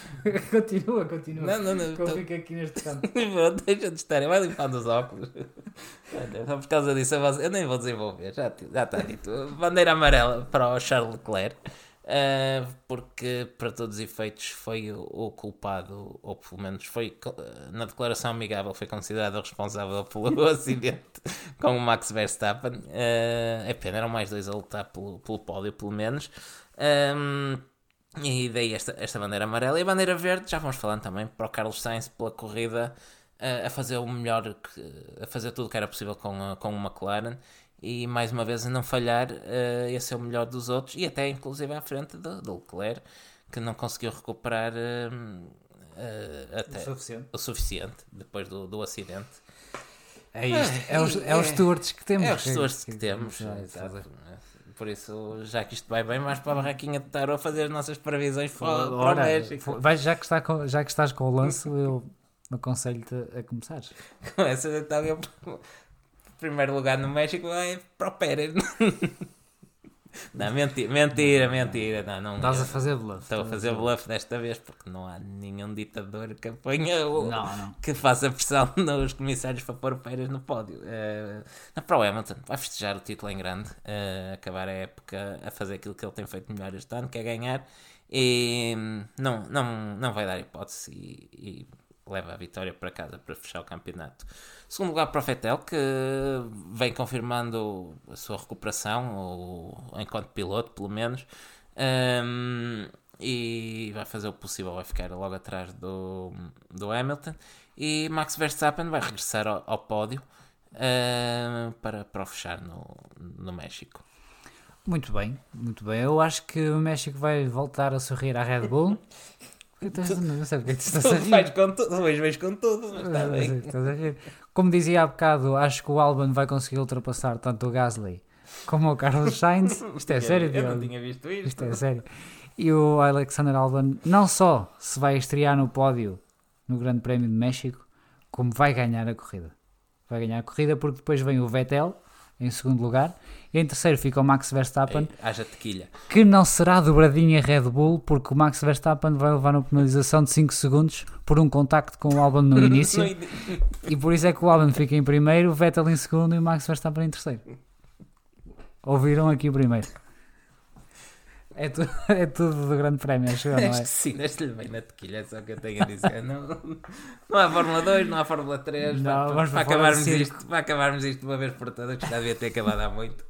continua, continua. Não, não, não. Que eu tô- fico aqui neste canto. Pronto, deixa de estar, vai limpando os óculos. Olha, Só por causa disso eu, vou- eu nem vou desenvolver, já, já está dito. Bandeira amarela para o Charles Leclerc, ah, porque para todos os efeitos foi o, o culpado, ou pelo menos foi co- na declaração amigável, foi considerado responsável pelo acidente com o Max Verstappen. Ah, é pena, eram mais dois a lutar pelo, pelo pódio, pelo menos. Ahm, e daí esta, esta bandeira amarela e a bandeira verde, já vamos falando também para o Carlos Sainz pela corrida eh, a fazer o melhor, que- a fazer tudo o que era possível com, a- com o McLaren e mais uma vez a não falhar eh, a ser o melhor dos outros e até inclusive à frente do, do Leclerc que não conseguiu recuperar eh, eh, até Suficiente. o suficiente depois do, do acidente. É isto. É os, é É- os stewards que temos. É os pessoas que, temos. já é exato. Por isso, já que isto vai bem, mais para a barraquinha de Tarot fazer as nossas previsões para, o- para o México. vai, já, que está com, já que estás com o lance, eu aconselho-te a começar. Começa então eu primeiro lugar no México vai para o Pérez. Não, mentira, mentira, mentira. Não, não, Estás a fazer bluff. Estou a fazer bluff desta vez porque não há nenhum ditador que apanhe o, Não, não. que faça pressão nos comissários para pôr Pérez no pódio. Uh, não, para o Hamilton, vai festejar o título em grande, eh, acabar a época a fazer aquilo que ele tem feito melhor este ano, que é ganhar, e não, não, não vai dar hipótese e, e leva a vitória para casa para fechar o campeonato. Segundo lugar para o Fettel, que vem confirmando a sua recuperação, ou, enquanto piloto, pelo menos. Um, e vai fazer o possível, vai ficar logo atrás do, do Hamilton. E Max Verstappen vai regressar ao, ao pódio um, para, para o fechar no, no México. Muito bem, muito bem. Eu acho que o México vai voltar a sorrir à Red Bull. Estás- Não sei porque é tu a rir. Vais com tudo, hoje vais com tudo, mas está bem. porque estás a rir. Como dizia há bocado, acho que o Albon vai conseguir ultrapassar tanto o Gasly como o Carlos Sainz. Isto é sério, Eu não tinha visto isto. Isto é sério. E o Alexander Albon não só se vai estrear no pódio no Grande Prémio de México, como vai ganhar a corrida. Vai ganhar a corrida porque depois vem o Vettel em segundo lugar e em terceiro fica o Max Verstappen, Ei, haja tequilha. que não será dobradinha Red Bull porque o Max Verstappen vai levar uma penalização de 5 segundos por um contacto com o Albon no início e por isso é que o Albon fica em primeiro, o Vettel em segundo e o Max Verstappen em terceiro. Ouviram aqui o primeiro. É, tu, é tudo do Grande Prémio, acho não é? sim, deste-lhe bem na tequilha, é só o que eu tenho a dizer. Não, não há Fórmula 2, não há Fórmula 3. Não, para, vamos para, para acabarmos isto, para acabarmos isto de uma vez por todas, que já devia ter acabado há muito.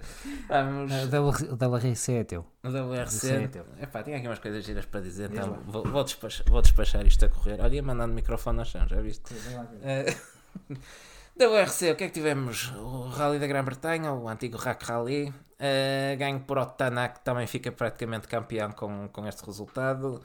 Vamos. O WR- O WRC é teu. O Isso é WRC. teu. Epá, tinha aqui umas coisas giras para dizer, Diz então vou, vou, despachar, vou despachar isto a correr. Olha, ia mandando o microfone ao chão, já viste? Eh, WRC, o que é que tivemos? O Rally da Grã-Bretanha, o antigo Rack Rally, eh, ganho por Otanak, que também fica praticamente campeão com, com este resultado.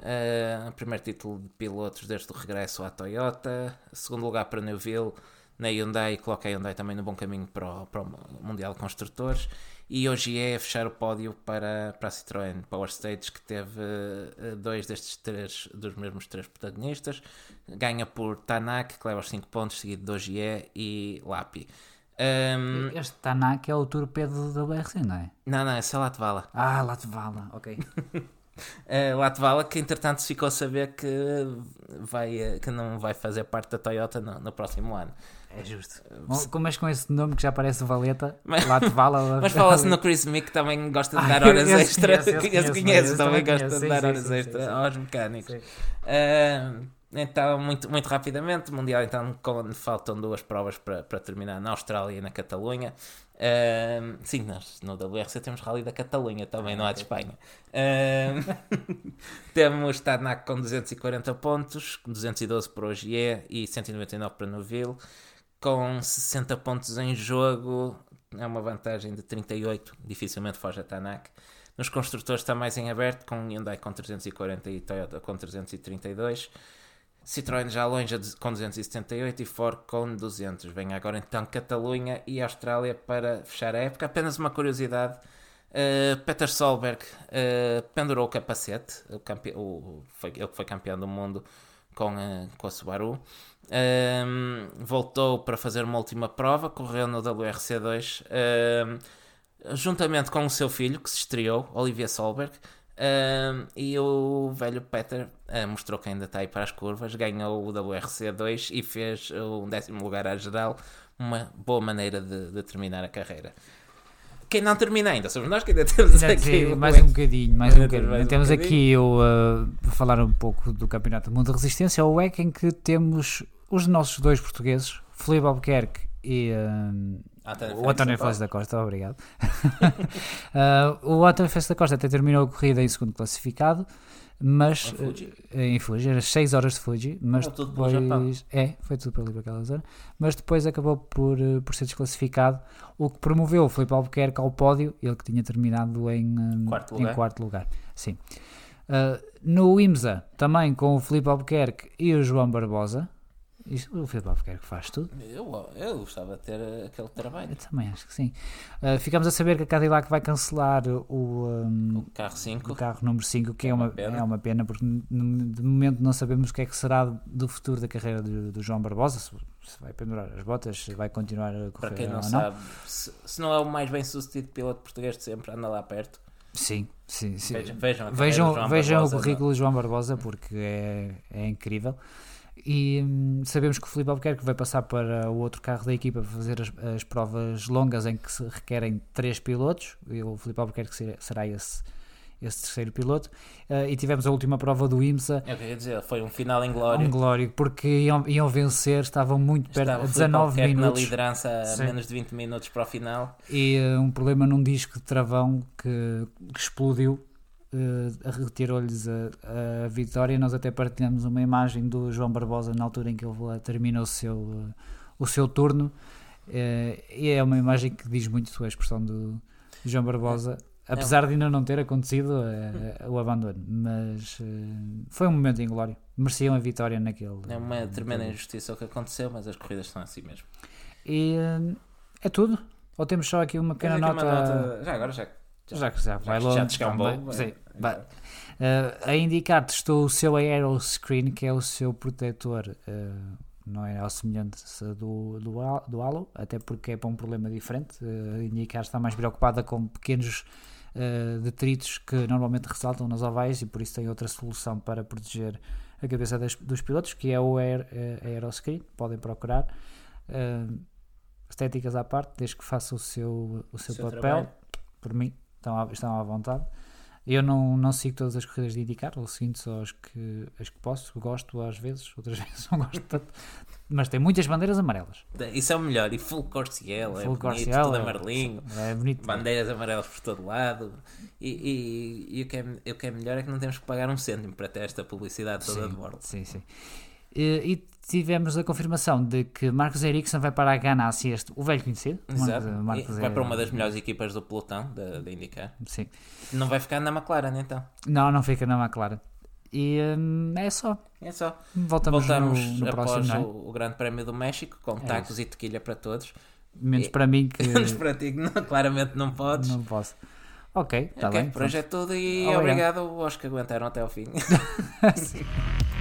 Eh, primeiro título de pilotos desde o regresso à Toyota. Segundo lugar para Neuville na Hyundai, coloca a Hyundai também no bom caminho para o, para o Mundial de Construtores. E hoje é fechar o pódio para, para a Citroën Power Stage, que teve eh, dois destes três, dos mesmos três protagonistas. Ganha por Tanak, que leva os 5 pontos, seguido de Ogier e Lapi. Ahm, Este Tanak é o torpedo do WRC, não é? não, não, esse é Latvala. Ah, Latvala, ok. Uh, Latvala, que entretanto ficou a saber que, vai, eh, que não vai fazer parte da Toyota no, no próximo ano. É justo. Bom, Como és com esse nome que já parece Valeta? Mas- Latvala. Mas fala-se no Chris Mick que também gosta de Ah, dar eu- horas extra. conheço, Esse conheço, esse também gosta conheço, de dar horas extra aos mecânicos. Uh, então, muito, muito rapidamente, Mundial, então, quando faltam duas provas para, para terminar na Austrália e na Catalunha. Uh, sim, nós no WRC temos Rally da Catalunha também, não há de Espanha. Uh, temos Tarnac com 240 pontos, 212 para o Ogier e 199 para Noville, com 60 pontos em jogo, é uma vantagem de 38, dificilmente foge a Tarnac. Nos construtores está mais em aberto, com Hyundai com 340 e Toyota com 332. Citroën já longe com 278 e Ford com 200. Vem agora então Catalunha e Austrália para fechar a época. Apenas uma curiosidade: uh, Peter Solberg uh, pendurou o capacete, o, campe... o... Foi... ele que foi campeão do mundo com, uh, com a Subaru. voltou para fazer uma última prova, correu no WRC2 juntamente com o seu filho que se estreou, Olivia Solberg. Um, e o velho Peter uh, mostrou que ainda está aí para as curvas, ganhou o WRC2 e fez o décimo lugar à geral, uma boa maneira de, de terminar a carreira. Quem não termina ainda, somos nós que ainda temos ainda aqui. Mais um bocadinho, mais um bocadinho. Mais temos um aqui o, uh, falar um pouco do Campeonato do Mundo de Resistência, o WEC, em que temos os nossos dois portugueses, Felipe Albuquerque e. Uh, o António Félix da Costa, obrigado. uh, o António Félix da Costa até terminou a corrida em segundo classificado, mas em Fuji, uh, em Fuji era 6 horas de Fuji, mas depois é, foi tudo para ali para aquela zona, mas depois acabou por, uh, por ser desclassificado, o que promoveu o Filipe Albuquerque ao pódio, ele que tinha terminado em, um, quarto, lugar. em quarto lugar. Sim. Uh, no IMSA, também com o Filipe Albuquerque e o João Barbosa, isto, o Filipe Albuquerque faz tudo. Eu, eu gostava de ter aquele trabalho. Eu também acho que sim. Uh, ficamos a saber que a Cadillac vai cancelar o, um, o carro 5. O carro número 5, que é, é uma, pena. é uma pena, porque de momento não sabemos o que é que será do futuro da carreira do, do João Barbosa. Se, se, vai pendurar as botas, se vai continuar a correr. Para quem não, não. sabe, se, se, não é o mais bem sucedido piloto português de sempre, anda lá perto. Sim, sim, sim. Vejam, vejam, vejam, vejam o currículo de João Barbosa, porque é, é incrível. E hum, sabemos que o Filipe Albuquerque vai passar para o outro carro da equipa para fazer as, as provas longas em que se requerem três pilotos. E o Filipe Albuquerque será esse, esse terceiro piloto. Uh, e tivemos a última prova do IMSA. É eu ia dizer, foi um final em glória. Um glória, porque iam, iam vencer, estavam muito perto, Estava 19 minutos. na liderança a menos de 20 minutos para o final. E uh, um problema num disco de travão que, que explodiu uh, retirou-lhes a, a, vitória. Nós até partilhamos uma imagem do João Barbosa na altura em que ele termina o seu, uh, o seu turno. Uh, e é uma imagem que diz muito a expressão do João Barbosa, apesar de ainda não ter acontecido o abandono. Mas foi um momento em glória. Mereciam a vitória naquele. É uma tremenda injustiça o que aconteceu, mas as corridas são assim mesmo. E é tudo? Ou temos só aqui uma pequena nota... nota... Já agora, já já que já vai longe. Já descambou. Sim. Uh, a indicar testou o seu Aero Screen, que é o seu protetor, uh, não é ao semelhante do, do, do Halo, até porque é para um problema diferente. Uh, a indicar está mais preocupada com pequenos detritos que normalmente ressaltam nas ovais e por isso tem outra solução para proteger a cabeça das, dos pilotos, que é o Air, Aero Screen. Podem procurar. estéticas à parte, desde que faça o seu, o seu, seu papel, trabalho. por mim, estão à, estão à vontade. Eu não, não sigo todas as corridas de indicar, ou sinto só as que, as que posso, gosto às vezes, outras vezes não gosto tanto, mas tem muitas bandeiras amarelas. Isso é o melhor, e full Corsiel, é bonito, tudo amarelinho, é bonito. bandeiras amarelas por todo lado, e, e, e, o, que é, o que é melhor é que não temos que pagar um cêntimo para ter esta publicidade toda sim, de bordo. Sim, sim. E, e, tivemos a confirmação de que Marcos Ericsson vai para a Ganassi, este, o velho conhecido. Exato. Marcos vai para uma das melhores equipas do pelotão da IndyCar. Sim. Não vai ficar na McLaren então? Não, não fica na McLaren. E hum, é só. É só. Voltamos, Voltamos no, no após próximo, é? o, o, Grande Prémio do México, com é tacos isso. e tequilha para todos. Menos e, para mim que. Menos para ti, não, claramente não podes. Não posso. Ok, está okay, bem. Por hoje é tudo e obrigado. obrigado aos que aguentaram até ao fim.